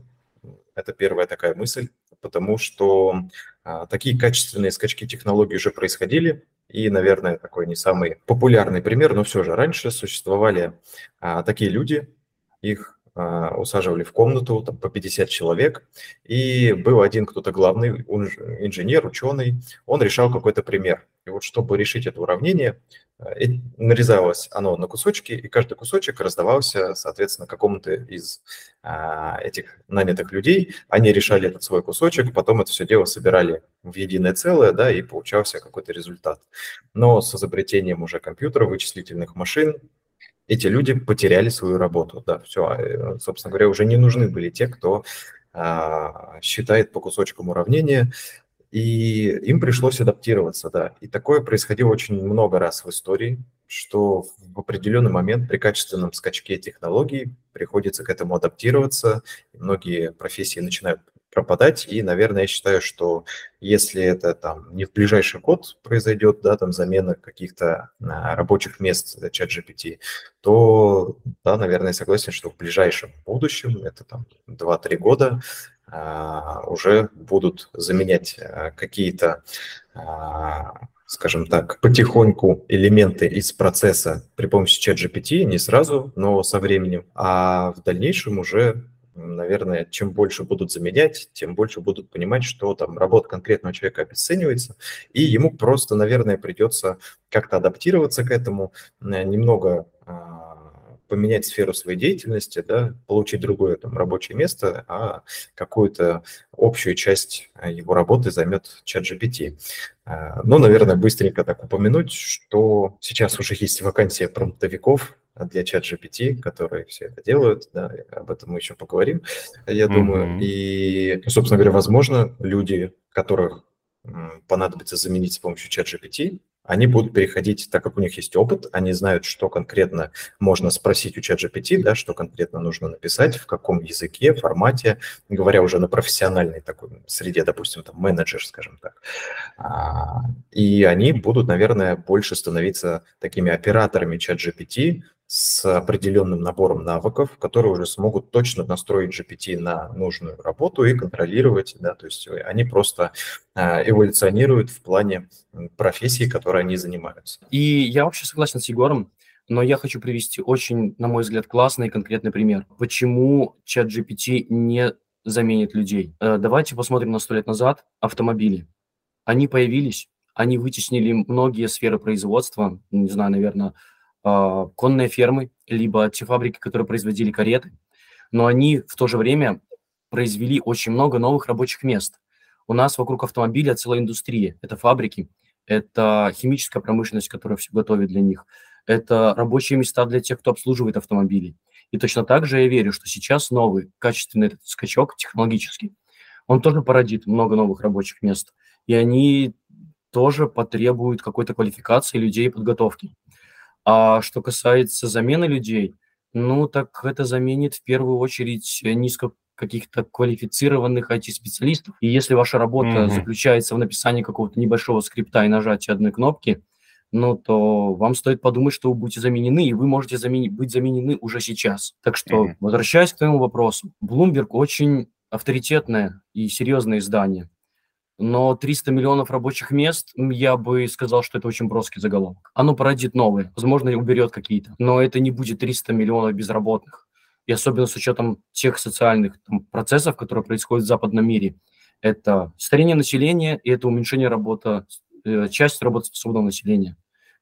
C: Это первая такая мысль, потому что а, такие качественные скачки технологий уже происходили, и, наверное, такой не самый популярный пример, но все же раньше существовали а, такие люди, их а, усаживали в комнату там, по 50 человек, и был один кто-то главный, инженер, ученый, он решал какой-то пример. И вот чтобы решить это уравнение, нарезалось оно на кусочки, и каждый кусочек раздавался, соответственно, какому-то из а, этих нанятых людей. Они решали этот свой кусочек, потом это все дело собирали в единое целое, да, и получался какой-то результат. Но с изобретением уже компьютера, вычислительных машин, эти люди потеряли свою работу. Да, все, а, собственно говоря, уже не нужны были те, кто а, считает по кусочкам уравнения, и им пришлось адаптироваться, да. И такое происходило очень много раз в истории, что в определенный момент при качественном скачке технологий приходится к этому адаптироваться. Многие профессии начинают пропадать. И, наверное, я считаю, что если это там не в ближайший год произойдет, да, там замена каких-то а, рабочих мест чат GPT, то, да, наверное, согласен, что в ближайшем будущем, это там 2-3 года, уже будут заменять а, какие-то скажем так, потихоньку элементы из процесса при помощи чат GPT, не сразу, но со временем, а в дальнейшем уже наверное, чем больше будут заменять, тем больше будут понимать, что там работа конкретного человека обесценивается, и ему просто, наверное, придется как-то адаптироваться к этому, э, немного а, поменять сферу своей деятельности, да, получить другое там рабочее место, а какую-то общую часть э, его работы займет чат GPT. Э, но, наверное, быстренько так упомянуть, что сейчас уже есть вакансия промптовиков, для чат GPT, которые все это делают, да, об этом мы еще поговорим, я mm-hmm. думаю. И, собственно говоря, возможно, люди, которых понадобится заменить с помощью чат GPT, они будут переходить, так как у них есть опыт, они знают, что конкретно можно спросить у чат GPT, да, что конкретно нужно написать, в каком языке, формате, говоря уже на профессиональной такой среде, допустим, там менеджер, скажем так. А, и они будут, наверное, больше становиться такими операторами чат GPT, с определенным набором навыков, которые уже смогут точно настроить GPT на нужную работу и контролировать, да, то есть они просто э, эволюционируют в плане профессии, которой они занимаются.
B: И я вообще согласен с Егором, но я хочу привести очень, на мой взгляд, классный и конкретный пример. Почему чат GPT не заменит людей? Э, давайте посмотрим на сто лет назад автомобили. Они появились, они вытеснили многие сферы производства, не знаю, наверное, конные фермы, либо те фабрики, которые производили кареты, но они в то же время произвели очень много новых рабочих мест. У нас вокруг автомобиля целая индустрия. Это фабрики, это химическая промышленность, которая все готовит для них, это рабочие места для тех, кто обслуживает автомобили. И точно так же я верю, что сейчас новый качественный этот скачок технологический, он тоже породит много новых рабочих мест. И они тоже потребуют какой-то квалификации людей и подготовки. А что касается замены людей, ну, так это заменит в первую очередь низко каких-то квалифицированных IT-специалистов. И если ваша работа mm-hmm. заключается в написании какого-то небольшого скрипта и нажатии одной кнопки, ну, то вам стоит подумать, что вы будете заменены, и вы можете замени- быть заменены уже сейчас. Так что, mm-hmm. возвращаясь к твоему вопросу, Bloomberg очень авторитетное и серьезное издание но 300 миллионов рабочих мест, я бы сказал, что это очень броский заголовок. Оно породит новые, возможно, уберет какие-то, но это не будет 300 миллионов безработных. И особенно с учетом тех социальных там, процессов, которые происходят в западном мире. Это старение населения и это уменьшение работы, э, часть работоспособного населения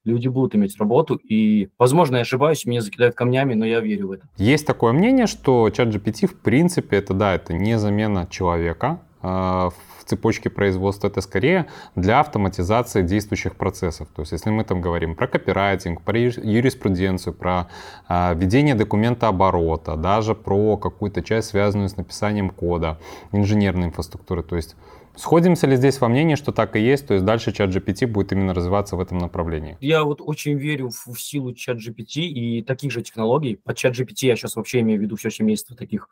B: люди будут иметь работу, и, возможно, я ошибаюсь, меня закидают камнями, но я верю в это.
A: Есть такое мнение, что чат GPT, в принципе, это, да, это не замена человека, а, цепочке производства, это скорее для автоматизации действующих процессов. То есть если мы там говорим про копирайтинг, про юриспруденцию, про э, ведение документа оборота, даже про какую-то часть, связанную с написанием кода, инженерной инфраструктуры. То есть Сходимся ли здесь во мнении, что так и есть, то есть дальше чат GPT будет именно развиваться в этом направлении?
B: Я вот очень верю в, в силу чат GPT и таких же технологий. Под чат GPT я сейчас вообще имею в виду все семейство таких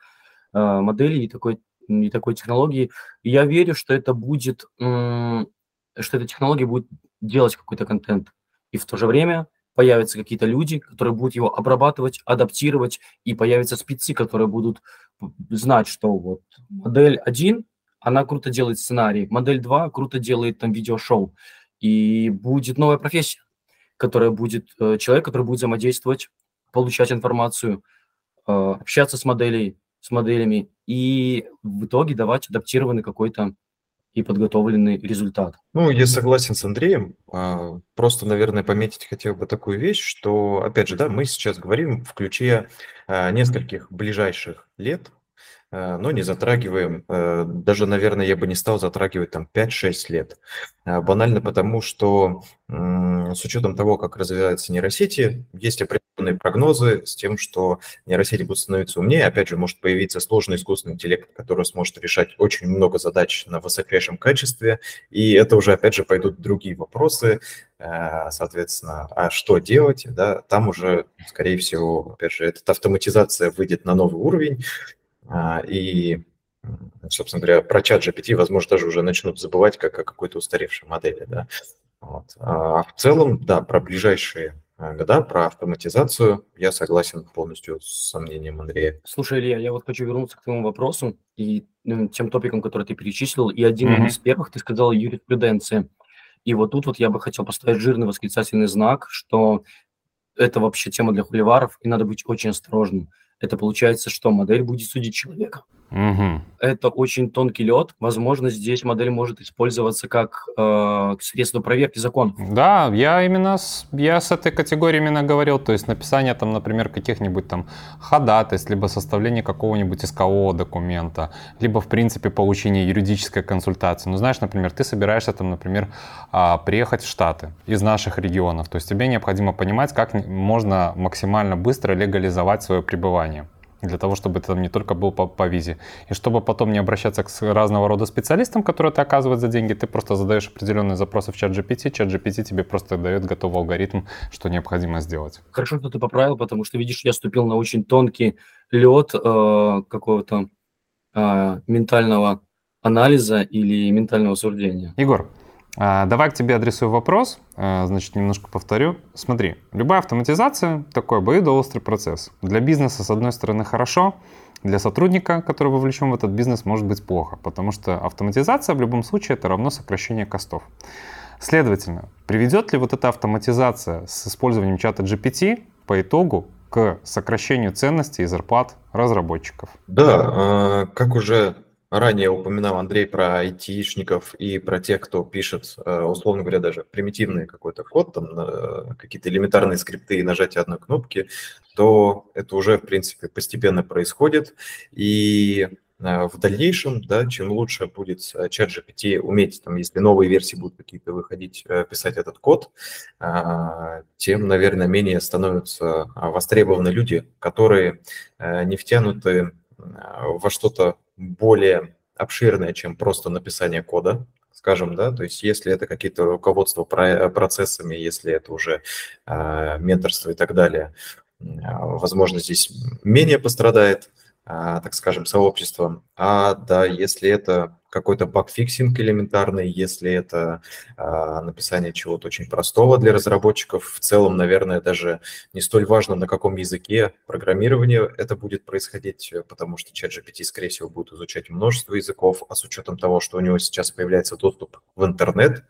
B: э, моделей и такой и такой технологии. Я верю, что это будет, что эта технология будет делать какой-то контент. И в то же время появятся какие-то люди, которые будут его обрабатывать, адаптировать, и появятся спецы, которые будут знать, что вот модель 1, она круто делает сценарий, модель 2 круто делает там видеошоу. И будет новая профессия, которая будет, э, человек, который будет взаимодействовать, получать информацию, э, общаться с моделей, с моделями и в итоге давать адаптированный какой-то и подготовленный результат.
C: Ну, я согласен с Андреем. А, просто, наверное, пометить хотел бы такую вещь, что, опять же, да, мы сейчас говорим в ключе а, нескольких ближайших лет, но не затрагиваем, даже, наверное, я бы не стал затрагивать там 5-6 лет. Банально потому, что с учетом того, как развиваются нейросети, есть определенные прогнозы с тем, что нейросети будут становиться умнее. Опять же, может появиться сложный искусственный интеллект, который сможет решать очень много задач на высочайшем качестве. И это уже, опять же, пойдут другие вопросы, э, соответственно, а что делать, да, там уже, скорее всего, опять же, эта автоматизация выйдет на новый уровень, и собственно говоря, про чат GPT, возможно, даже уже начнут забывать как о какой-то устаревшей модели, да. Вот. А в целом, да, про ближайшие года, про автоматизацию, я согласен полностью с сомнением Андрея.
B: Слушай, Илья, я вот хочу вернуться к твоему вопросу и ну, тем топикам, которые ты перечислил. И один mm-hmm. из первых ты сказал юриспруденция. И вот тут вот я бы хотел поставить жирный восклицательный знак, что это вообще тема для хуливаров, и надо быть очень осторожным. Это получается, что модель будет судить человека. Угу. Это очень тонкий лед. Возможно, здесь модель может использоваться как э, средство проверки законов.
A: Да, я именно с, я с этой категории именно говорил, то есть написание там, например, каких-нибудь там ходатайств, либо составление какого-нибудь искового документа, либо в принципе получение юридической консультации. Ну, знаешь, например, ты собираешься там, например, а, приехать в Штаты из наших регионов, то есть тебе необходимо понимать, как можно максимально быстро легализовать свое пребывание для того, чтобы это не только был по, по визе. И чтобы потом не обращаться к разного рода специалистам, которые это оказывают за деньги, ты просто задаешь определенные запросы в чат GPT, чат GPT тебе просто дает готовый алгоритм, что необходимо сделать.
B: Хорошо, что ты поправил, потому что, видишь, я ступил на очень тонкий лед э, какого-то э, ментального анализа или ментального суждения.
A: Егор, давай к тебе адресую вопрос, а, значит, немножко повторю. Смотри, любая автоматизация – такой обоюдоострый процесс. Для бизнеса, с одной стороны, хорошо, для сотрудника, который вовлечен в этот бизнес, может быть плохо, потому что автоматизация в любом случае это равно сокращение костов. Следовательно, приведет ли вот эта автоматизация с использованием чата GPT по итогу к сокращению ценностей и зарплат разработчиков?
C: Да, а, как уже Ранее упоминал Андрей про айтишников и про тех, кто пишет, э, условно говоря, даже примитивный какой-то код, там, какие-то элементарные скрипты и нажатие одной кнопки, то это уже, в принципе, постепенно происходит. И э, в дальнейшем, да, чем лучше будет э, чат GPT уметь, там, если новые версии будут какие-то выходить, писать этот код, тем, наверное, менее становятся востребованы люди, которые не втянуты во что-то более обширное, чем просто написание кода, скажем, да, то есть если это какие-то руководства процессами, если это уже э, менторство и так далее, возможно, здесь менее пострадает, э, так скажем, сообщество. А да, если это какой-то bugfixing элементарный, если это а, написание чего-то очень простого для разработчиков. В целом, наверное, даже не столь важно, на каком языке программирования это будет происходить, потому что ChatGPT, скорее всего, будет изучать множество языков, а с учетом того, что у него сейчас появляется доступ в интернет,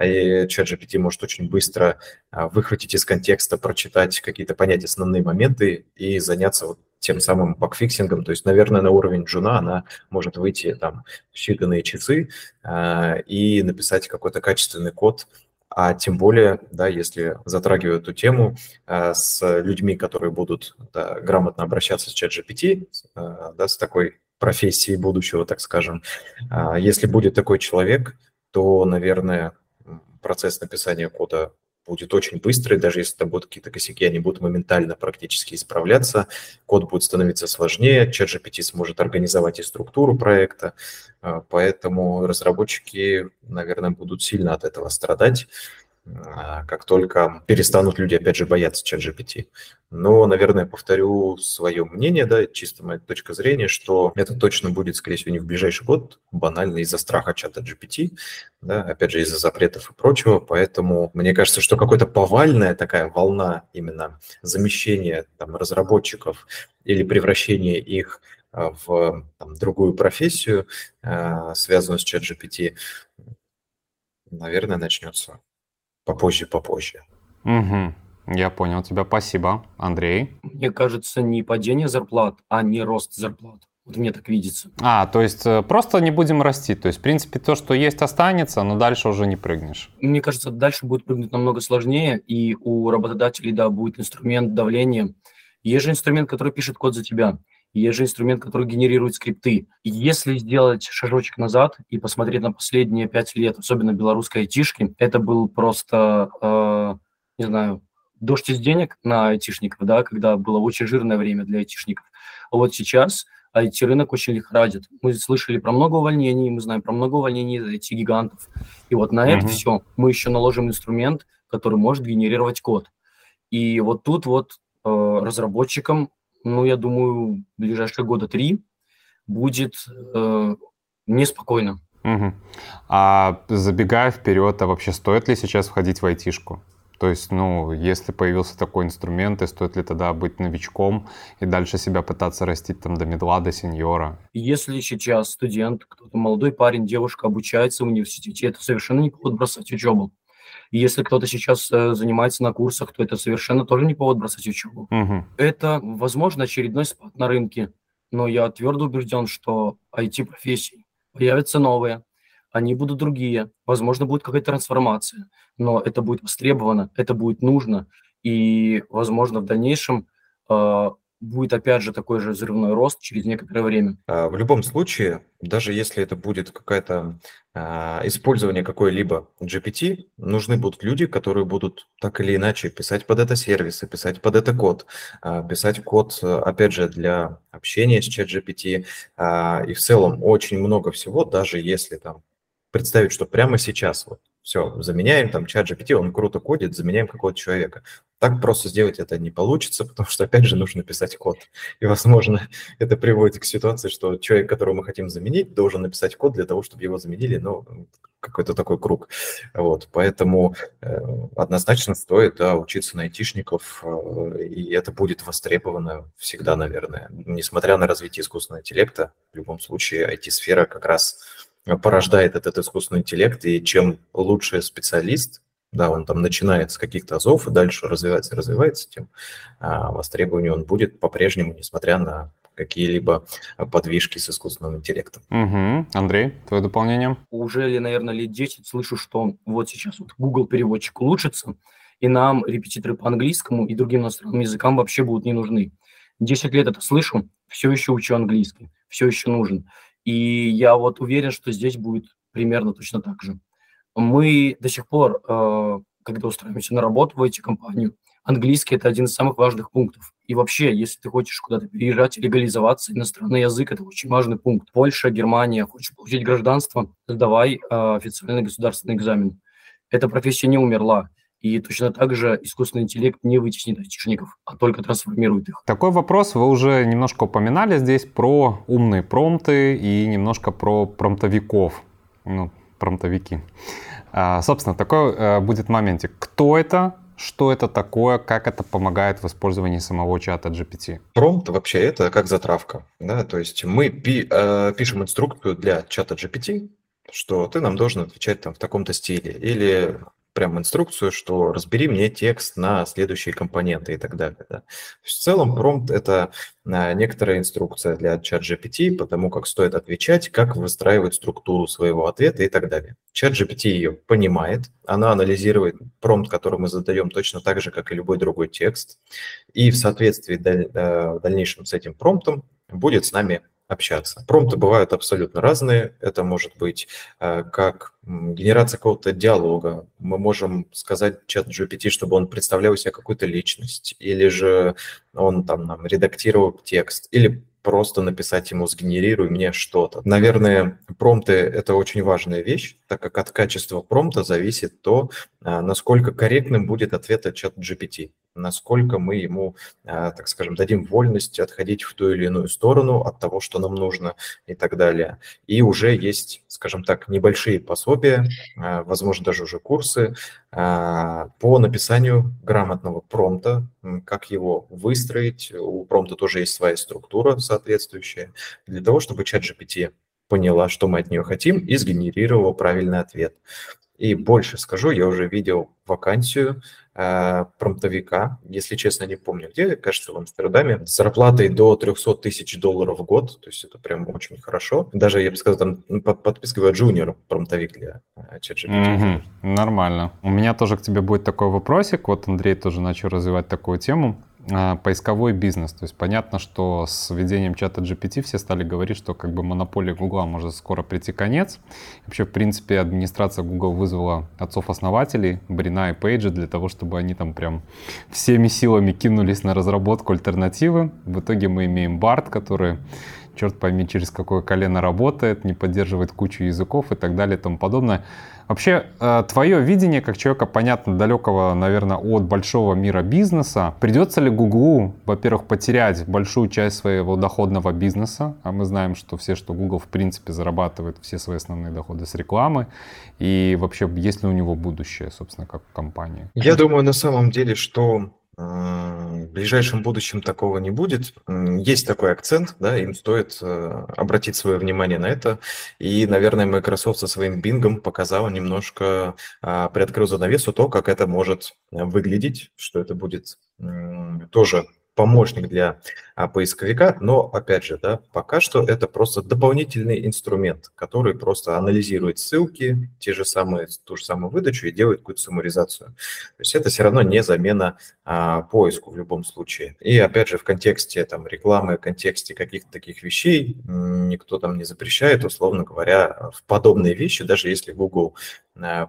C: и ChatGPT может очень быстро а, выхватить из контекста, прочитать какие-то понять основные моменты и заняться вот тем самым багфиксингом. То есть, наверное, на уровень джуна она может выйти там в считанные часы э, и написать какой-то качественный код, а тем более, да, если затрагиваю эту тему э, с людьми, которые будут да, грамотно обращаться с ChatGPT, э, да, с такой профессией будущего, так скажем, э, если будет такой человек, то, наверное, процесс написания кода будет очень быстрый, даже если там будут какие-то косяки, они будут моментально практически исправляться, код будет становиться сложнее, ChatGPT сможет организовать и структуру проекта, а, поэтому разработчики, наверное, будут сильно от этого страдать. А, как только перестанут люди, опять же, бояться чат GPT. Но, наверное, повторю свое мнение, да, чисто моя точка зрения, что это точно будет, скорее всего, не в ближайший год, банально из-за страха чата GPT, да, опять же, из-за запретов и прочего, поэтому мне кажется, что какая-то повальная такая волна именно замещения там, разработчиков или превращения их в там, другую профессию, связанную с чат GPT, наверное, начнется попозже-попозже.
A: Угу. Я понял тебя, спасибо. Андрей?
B: Мне кажется, не падение зарплат, а не рост зарплат. Вот мне так видится.
A: А, то есть э, просто не будем расти. То есть, в принципе, то, что есть, останется, но дальше уже не прыгнешь.
B: Мне кажется, дальше будет прыгнуть намного сложнее, и у работодателей, да, будет инструмент давления. Есть же инструмент, который пишет код за тебя. Есть же инструмент, который генерирует скрипты. И если сделать шажочек назад и посмотреть на последние пять лет, особенно белорусской айтишки, это был просто, э, не знаю, дождь из денег на айтишников, да, когда было очень жирное время для айтишников. А вот сейчас IT-рынок очень лихорадит. Мы слышали про много увольнений, мы знаем про много увольнений IT-гигантов. И вот на mm-hmm. это все мы еще наложим инструмент, который может генерировать код. И вот тут вот э, разработчикам, ну, я думаю, в ближайшие года три будет э, неспокойно.
A: Угу. А забегая вперед, а вообще стоит ли сейчас входить в айтишку? То есть, ну, если появился такой инструмент, и стоит ли тогда быть новичком и дальше себя пытаться растить там до медла, до сеньора?
B: Если сейчас студент, кто-то молодой парень, девушка обучается в университете, это совершенно не повод бросать учебу. И если кто-то сейчас э, занимается на курсах, то это совершенно тоже не повод бросать учебу. Угу. Это, возможно, очередной спад на рынке, но я твердо убежден, что IT-профессии появятся новые, они будут другие, возможно, будет какая-то трансформация, но это будет востребовано, это будет нужно, и, возможно, в дальнейшем э, будет опять же такой же взрывной рост через некоторое время.
C: А, в любом случае, даже если это будет какое-то а, использование какой-либо GPT, нужны будут люди, которые будут так или иначе писать под это сервисы, писать под это код, а, писать код, опять же, для общения с ChatGPT. И в целом очень много всего, даже если там представить, что прямо сейчас вот все, заменяем там чат GPT, он круто кодит, заменяем какого-то человека. Так просто сделать это не получится, потому что, опять же, нужно писать код. И, возможно, это приводит к ситуации, что человек, которого мы хотим заменить, должен написать код для того, чтобы его заменили, ну, какой-то такой круг. Вот, поэтому э, однозначно стоит да, учиться на айтишников, э, и это будет востребовано всегда, наверное. Несмотря на развитие искусственного интеллекта, в любом случае IT-сфера как раз порождает этот искусственный интеллект, и чем лучше специалист, да, он там начинает с каких-то азов и дальше развивается, развивается, тем а, востребованию он будет по-прежнему, несмотря на какие-либо подвижки с искусственным интеллектом.
A: Угу. Андрей, твое дополнение?
B: Уже, наверное, лет 10 слышу, что вот сейчас вот Google переводчик улучшится, и нам репетиторы по английскому и другим иностранным языкам вообще будут не нужны. 10 лет это слышу, все еще учу английский, все еще нужен. И я вот уверен, что здесь будет примерно точно так же. Мы до сих пор, э, когда устраиваемся на работу в эти компанию, английский – это один из самых важных пунктов. И вообще, если ты хочешь куда-то переезжать, легализоваться, иностранный язык – это очень важный пункт. Польша, Германия, хочешь получить гражданство, сдавай э, официальный государственный экзамен. Эта профессия не умерла. И точно так же искусственный интеллект не вытеснит айтишников, а только трансформирует их.
A: Такой вопрос вы уже немножко упоминали здесь про умные промпты и немножко про промптовиков. Ну, промптовики. А, собственно, такой а, будет моментик. Кто это? Что это такое? Как это помогает в использовании самого чата GPT?
C: Промпт вообще это как затравка. Да? То есть мы пи, э, пишем инструкцию для чата GPT, что ты нам должен отвечать там в таком-то стиле. Или прям инструкцию, что разбери мне текст на следующие компоненты и так далее. Да. в целом промпт – это а, некоторая инструкция для чат GPT по тому, как стоит отвечать, как выстраивать структуру своего ответа и так далее. Чат GPT ее понимает, она анализирует промпт, который мы задаем точно так же, как и любой другой текст, и в соответствии а, в дальнейшем с этим промптом будет с нами общаться. Промпты бывают абсолютно разные. Это может быть э, как генерация какого-то диалога. Мы можем сказать чат GPT, чтобы он представлял себе какую-то личность, или же он там нам редактировал текст, или просто написать ему «сгенерируй мне что-то». Наверное, промпты – это очень важная вещь, так как от качества промпта зависит то, э, насколько корректным будет ответ от чат GPT. Насколько мы ему, а, так скажем, дадим вольность отходить в ту или иную сторону от того, что нам нужно и так далее. И уже есть, скажем так, небольшие пособия, а, возможно, даже уже курсы а, по написанию грамотного промпта, как его выстроить. У промпта тоже есть своя структура соответствующая, для того, чтобы чат GPT поняла, что мы от нее хотим, и сгенерировала правильный ответ. И больше скажу, я уже видел вакансию э, промптовика, если честно, не помню где, кажется, в Амстердаме, с зарплатой до 300 тысяч долларов в год, то есть это прям очень хорошо. Даже, я бы сказал, там под, подписка джуниор промптовик для
A: э, ChatGPT. Mm-hmm. Нормально. У меня тоже к тебе будет такой вопросик, вот Андрей тоже начал развивать такую тему. А, поисковой бизнес. То есть понятно, что с введением чата GPT все стали говорить, что как бы монополия Google может скоро прийти конец. Вообще, в принципе, администрация Google вызвала отцов-основателей, Брина и Пейджа, для того, чтобы они там прям всеми силами кинулись на разработку альтернативы. В итоге мы имеем BART, который черт пойми, через какое колено работает, не поддерживает кучу языков и так далее и тому подобное. Вообще, э, твое видение, как человека, понятно, далекого, наверное, от большого мира бизнеса, придется ли Google, во-первых, потерять большую часть своего доходного бизнеса, а мы знаем, что все, что Google, в принципе, зарабатывает все свои основные доходы с рекламы, и вообще, есть ли у него будущее, собственно, как у компании?
C: Я думаю, на самом деле, что в ближайшем будущем такого не будет. Есть такой акцент, да, им стоит э, обратить свое внимание на это. И, наверное, Microsoft со своим Bing показала немножко, а, приоткрыл занавесу то, как это может э, выглядеть, что это будет тоже помощник для а, поисковика, но, опять же, да, пока что это просто дополнительный инструмент, который просто анализирует ссылки, те же самые, ту же самую выдачу и делает какую-то саморизацию. То есть это все равно не замена а, поиску в любом случае. И, опять же, в контексте там, рекламы, в контексте каких-то таких вещей никто там не запрещает, условно говоря, в подобные вещи, даже если Google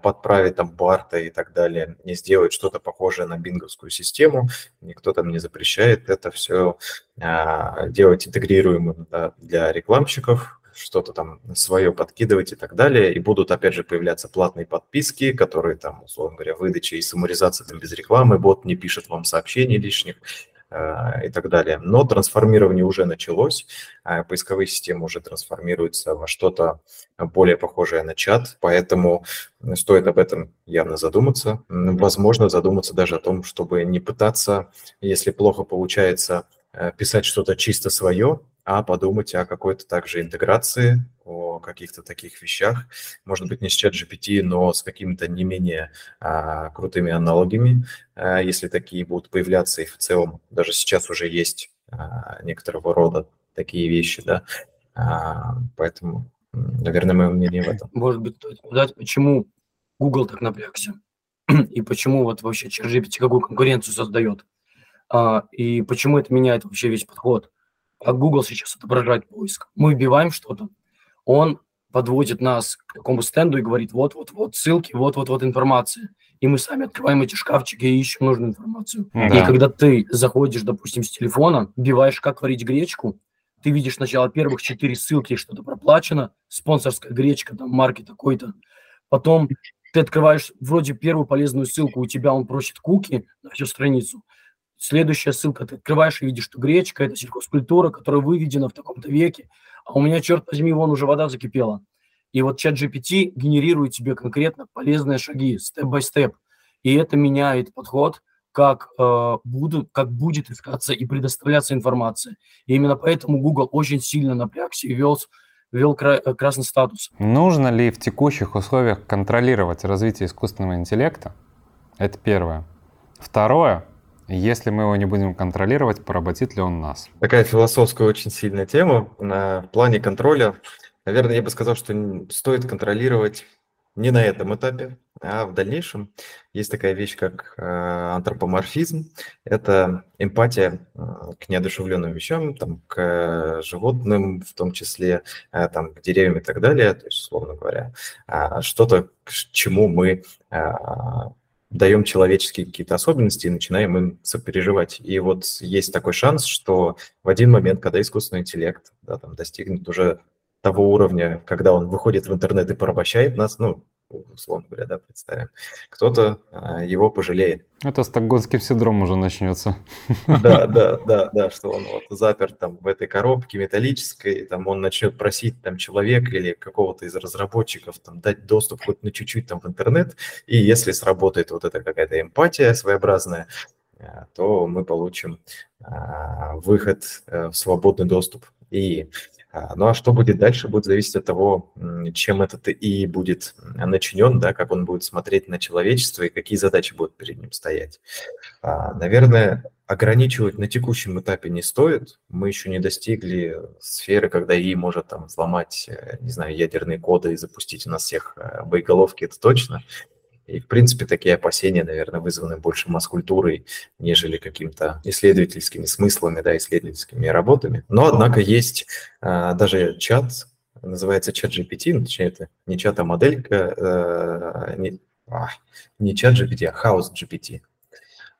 C: подправить там Барта и так далее, не сделать что-то похожее на бинговскую систему, никто там не запрещает это все а, делать интегрируемым для рекламщиков, что-то там свое подкидывать и так далее. И будут, опять же, появляться платные подписки, которые там, условно говоря, выдача и саморизация там без рекламы, бот не пишет вам сообщений лишних. Э, и так далее. Но трансформирование уже началось, а поисковые системы уже трансформируются во что-то более похожее на чат, поэтому стоит об этом явно задуматься. Возможно, задуматься даже о том, чтобы не пытаться, если плохо получается, э, писать что-то чисто свое, а подумать о какой-то также интеграции, о каких-то таких вещах, может быть, не с чат GPT, но с какими-то не менее а, крутыми аналогами, а, если такие будут появляться, и в целом даже сейчас уже есть а, некоторого рода такие вещи, да, а, поэтому, наверное, мое мнение в этом.
B: Может быть, сказать, почему Google так напрягся, и почему вот вообще чат GPT какую конкуренцию создает, а, и почему это меняет вообще весь подход – как Google сейчас отображает поиск. Мы вбиваем что-то, он подводит нас к такому стенду и говорит, вот-вот-вот ссылки, вот-вот-вот информация. И мы сами открываем эти шкафчики и ищем нужную информацию. Да. И когда ты заходишь, допустим, с телефона, вбиваешь, как варить гречку, ты видишь сначала первых четыре ссылки, что-то проплачено, спонсорская гречка, там, марки такой-то. Потом ты открываешь вроде первую полезную ссылку, у тебя он просит куки на всю страницу. Следующая ссылка, ты открываешь и видишь, что гречка – это сельхозкультура, которая выведена в таком-то веке, а у меня, черт возьми, вон уже вода закипела. И вот чат GPT генерирует тебе конкретно полезные шаги, степ-бай-степ. И это меняет подход, как, э, будут, как будет искаться и предоставляться информация. И именно поэтому Google очень сильно напрягся и вел, вел кра- э, красный статус.
A: Нужно ли в текущих условиях контролировать развитие искусственного интеллекта? Это первое. Второе, если мы его не будем контролировать, поработит ли он нас?
C: Такая философская очень сильная тема. На плане контроля, наверное, я бы сказал, что стоит контролировать не на этом этапе, а в дальнейшем. Есть такая вещь, как э, антропоморфизм. Это эмпатия э, к неодушевленным вещам, там, к животным, в том числе э, там, к деревьям и так далее. То есть, условно говоря, э, что-то, к чему мы даем человеческие какие-то особенности и начинаем им сопереживать. И вот есть такой шанс, что в один момент, когда искусственный интеллект да, там, достигнет уже того уровня, когда он выходит в интернет и порабощает нас, ну, условно говоря, да, представим, кто-то а, его пожалеет.
A: Это стокгольмский синдром уже начнется.
C: Да, да, да, да, что он вот заперт там в этой коробке металлической, там он начнет просить там человека или какого-то из разработчиков там дать доступ хоть на чуть-чуть там в интернет, и если сработает вот эта какая-то эмпатия своеобразная, а, то мы получим а, выход э, в свободный доступ. И ну а что будет дальше, будет зависеть от того, чем этот и будет начинен, да, как он будет смотреть на человечество и какие задачи будут перед ним стоять. А, наверное, ограничивать на текущем этапе не стоит. Мы еще не достигли сферы, когда ИИ может там взломать, э, не знаю, ядерные коды и запустить у нас всех э, боеголовки, это точно. И, в принципе, такие опасения, наверное, вызваны больше масс-культурой, нежели какими-то исследовательскими смыслами, да, исследовательскими работами. Но, однако, есть а, даже чат, называется чат GPT, ну, точнее, это не чат, а моделька, а, не, а, не чат GPT, а House GPT.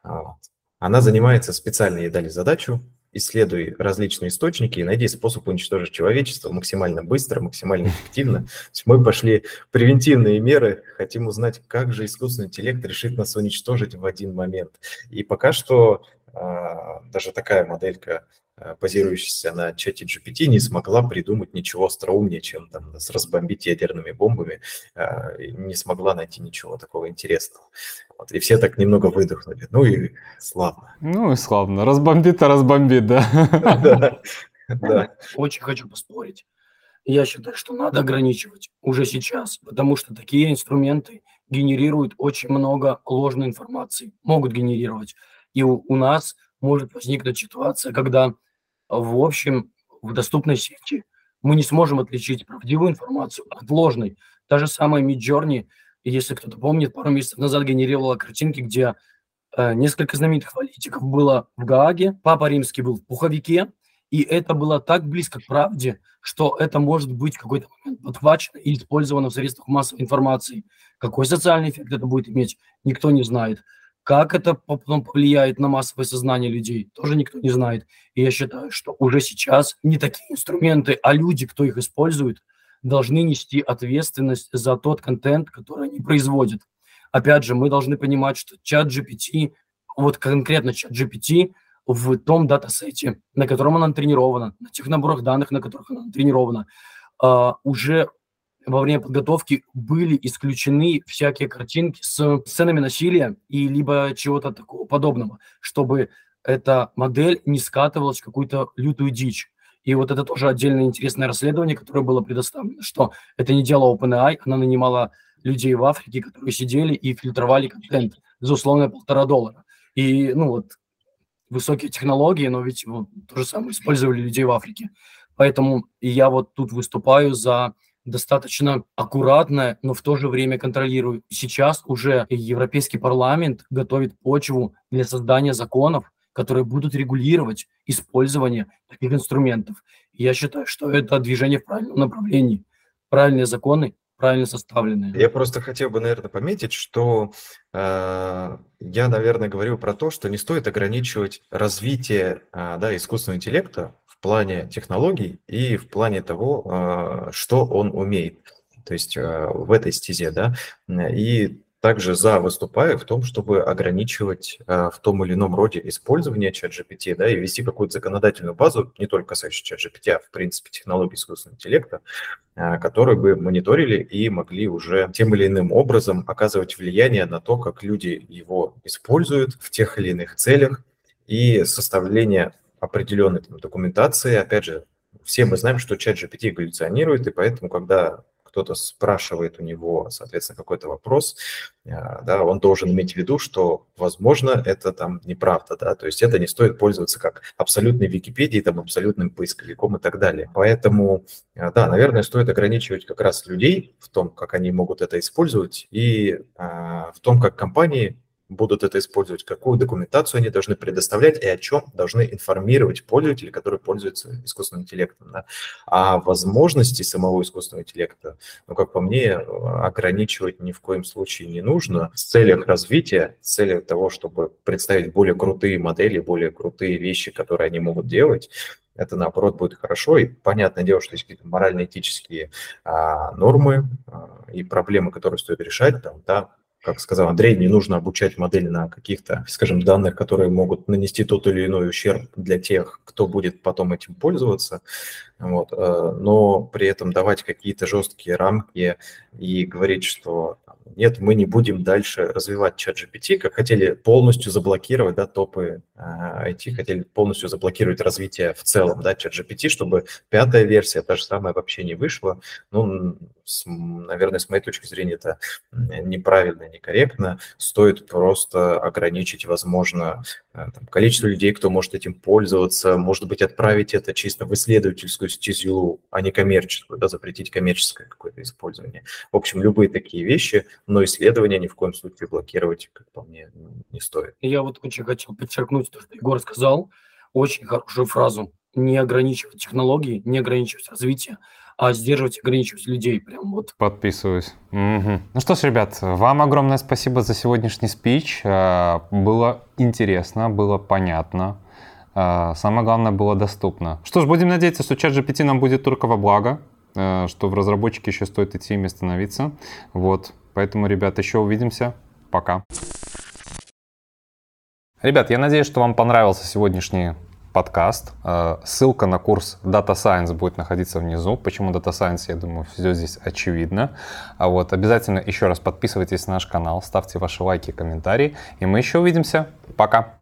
C: Вот. Она занимается, специально ей дали задачу исследуй различные источники и найди способ уничтожить человечество максимально быстро, максимально эффективно. То есть мы пошли превентивные меры, хотим узнать, как же искусственный интеллект решит нас уничтожить в один момент. И пока что а, даже такая моделька базирующаяся на чате GPT, не смогла придумать ничего остроумнее, чем там нас разбомбить ядерными бомбами, э, не смогла найти ничего такого интересного. Вот, и все так немного выдохнули. Ну и славно.
A: Ну и славно. Разбомбит-то разбомбит,
B: да? Да. Очень хочу поспорить. Я считаю, что надо ограничивать уже сейчас, потому что такие инструменты генерируют очень много ложной информации, могут генерировать. И у, у нас может возникнуть ситуация, когда в общем, в доступной сети мы не сможем отличить правдивую информацию от ложной. Та же самая Midjourney, если кто-то помнит, пару месяцев назад генерировала картинки, где э, несколько знаменитых политиков было в Гааге, Папа Римский был в пуховике, и это было так близко к правде, что это может быть в какой-то момент подхвачено и использовано в средствах массовой информации. Какой социальный эффект это будет иметь, никто не знает. Как это потом повлияет на массовое сознание людей, тоже никто не знает. И я считаю, что уже сейчас не такие инструменты, а люди, кто их использует, должны нести ответственность за тот контент, который они производят. Опять же, мы должны понимать, что чат GPT, вот конкретно чат GPT в том датасете, на котором она тренирована, на тех наборах данных, на которых она тренирована, а, уже во время подготовки были исключены всякие картинки с сценами насилия и либо чего-то такого подобного, чтобы эта модель не скатывалась в какую-то лютую дичь. И вот это тоже отдельное интересное расследование, которое было предоставлено, что это не дело OpenAI, она нанимала людей в Африке, которые сидели и фильтровали контент за условно полтора доллара. И, ну вот, высокие технологии, но ведь вот, то же самое использовали людей в Африке. Поэтому я вот тут выступаю за достаточно аккуратно, но в то же время контролирует. Сейчас уже Европейский парламент готовит почву для создания законов, которые будут регулировать использование таких инструментов. Я считаю, что это движение в правильном направлении. Правильные законы, правильно составленные.
C: Я просто хотел бы, наверное, пометить, что э, я, наверное, говорю про то, что не стоит ограничивать развитие э, да, искусственного интеллекта в плане технологий и в плане того, а, что он умеет. То есть а, в этой стезе, да. И также за выступаю в том, чтобы ограничивать э, в том или ином роде использование чат GPT, да, и ввести какую-то законодательную базу, не только касающуюся чат GPT, а в принципе технологий искусственного интеллекта, которые бы мониторили и могли уже тем или иным образом оказывать влияние на то, как люди его используют в тех или иных целях, и составление определенной там, документации. Опять же, все мы знаем, что чат GPT эволюционирует, и поэтому, когда кто-то спрашивает у него, соответственно, какой-то вопрос, а, да, он должен иметь в виду, что, возможно, это там неправда, да, то есть это не стоит пользоваться как абсолютной Википедией, там, абсолютным поисковиком и так далее. Поэтому, а, да, наверное, стоит ограничивать как раз людей в том, как они могут это использовать, и а, в том, как компании будут это использовать, какую документацию они должны предоставлять и о чем должны информировать пользователи, которые пользуются искусственным интеллектом. Да. А возможности самого искусственного интеллекта, ну, как по мне, ограничивать ни в коем случае не нужно. В целях развития, в целях того, чтобы представить более крутые модели, более крутые вещи, которые они могут делать, это наоборот будет хорошо. И понятное дело, что есть какие-то морально-этические а, нормы а, и проблемы, которые стоит решать. Там, да, как сказал Андрей, не нужно обучать модель на каких-то, скажем, данных, которые могут нанести тот или иной ущерб для тех, кто будет потом этим пользоваться. Вот. Э, но при этом давать какие-то жесткие рамки и говорить, что нет, мы не будем дальше развивать чат GPT, как хотели полностью заблокировать, да, топы IT, э, хотели полностью заблокировать развитие в целом, да, чат GPT, чтобы пятая версия, та же самая, вообще не вышла. Ну, с, наверное, с моей точки зрения, это неправильно, некорректно. Стоит просто ограничить, возможно, там, количество людей, кто может этим пользоваться, может быть, отправить это чисто в исследовательскую стезю, а не коммерческую, да, запретить коммерческое какое-то использование. В общем, любые такие вещи, но исследования ни в коем случае блокировать, как по мне, не стоит.
B: Я вот очень хотел подчеркнуть то, что Егор сказал, очень хорошую фразу. Не ограничивать технологии, не ограничивать развитие, а сдерживать ограничивать людей. Прям вот.
A: Подписываюсь. Угу. Ну что ж, ребят, вам огромное спасибо за сегодняшний спич. Э, было интересно, было понятно. Э, самое главное, было доступно. Что ж, будем надеяться, что чат GPT нам будет только во благо, э, что в разработчике еще стоит идти и становиться. Вот. Поэтому, ребят, еще увидимся. Пока. Ребят, я надеюсь, что вам понравился сегодняшний подкаст. Э, ссылка на курс Data Science будет находиться внизу. Почему Data Science, я думаю, все здесь очевидно. А вот обязательно еще раз подписывайтесь на наш канал, ставьте ваши лайки комментарии. И мы еще увидимся. Пока!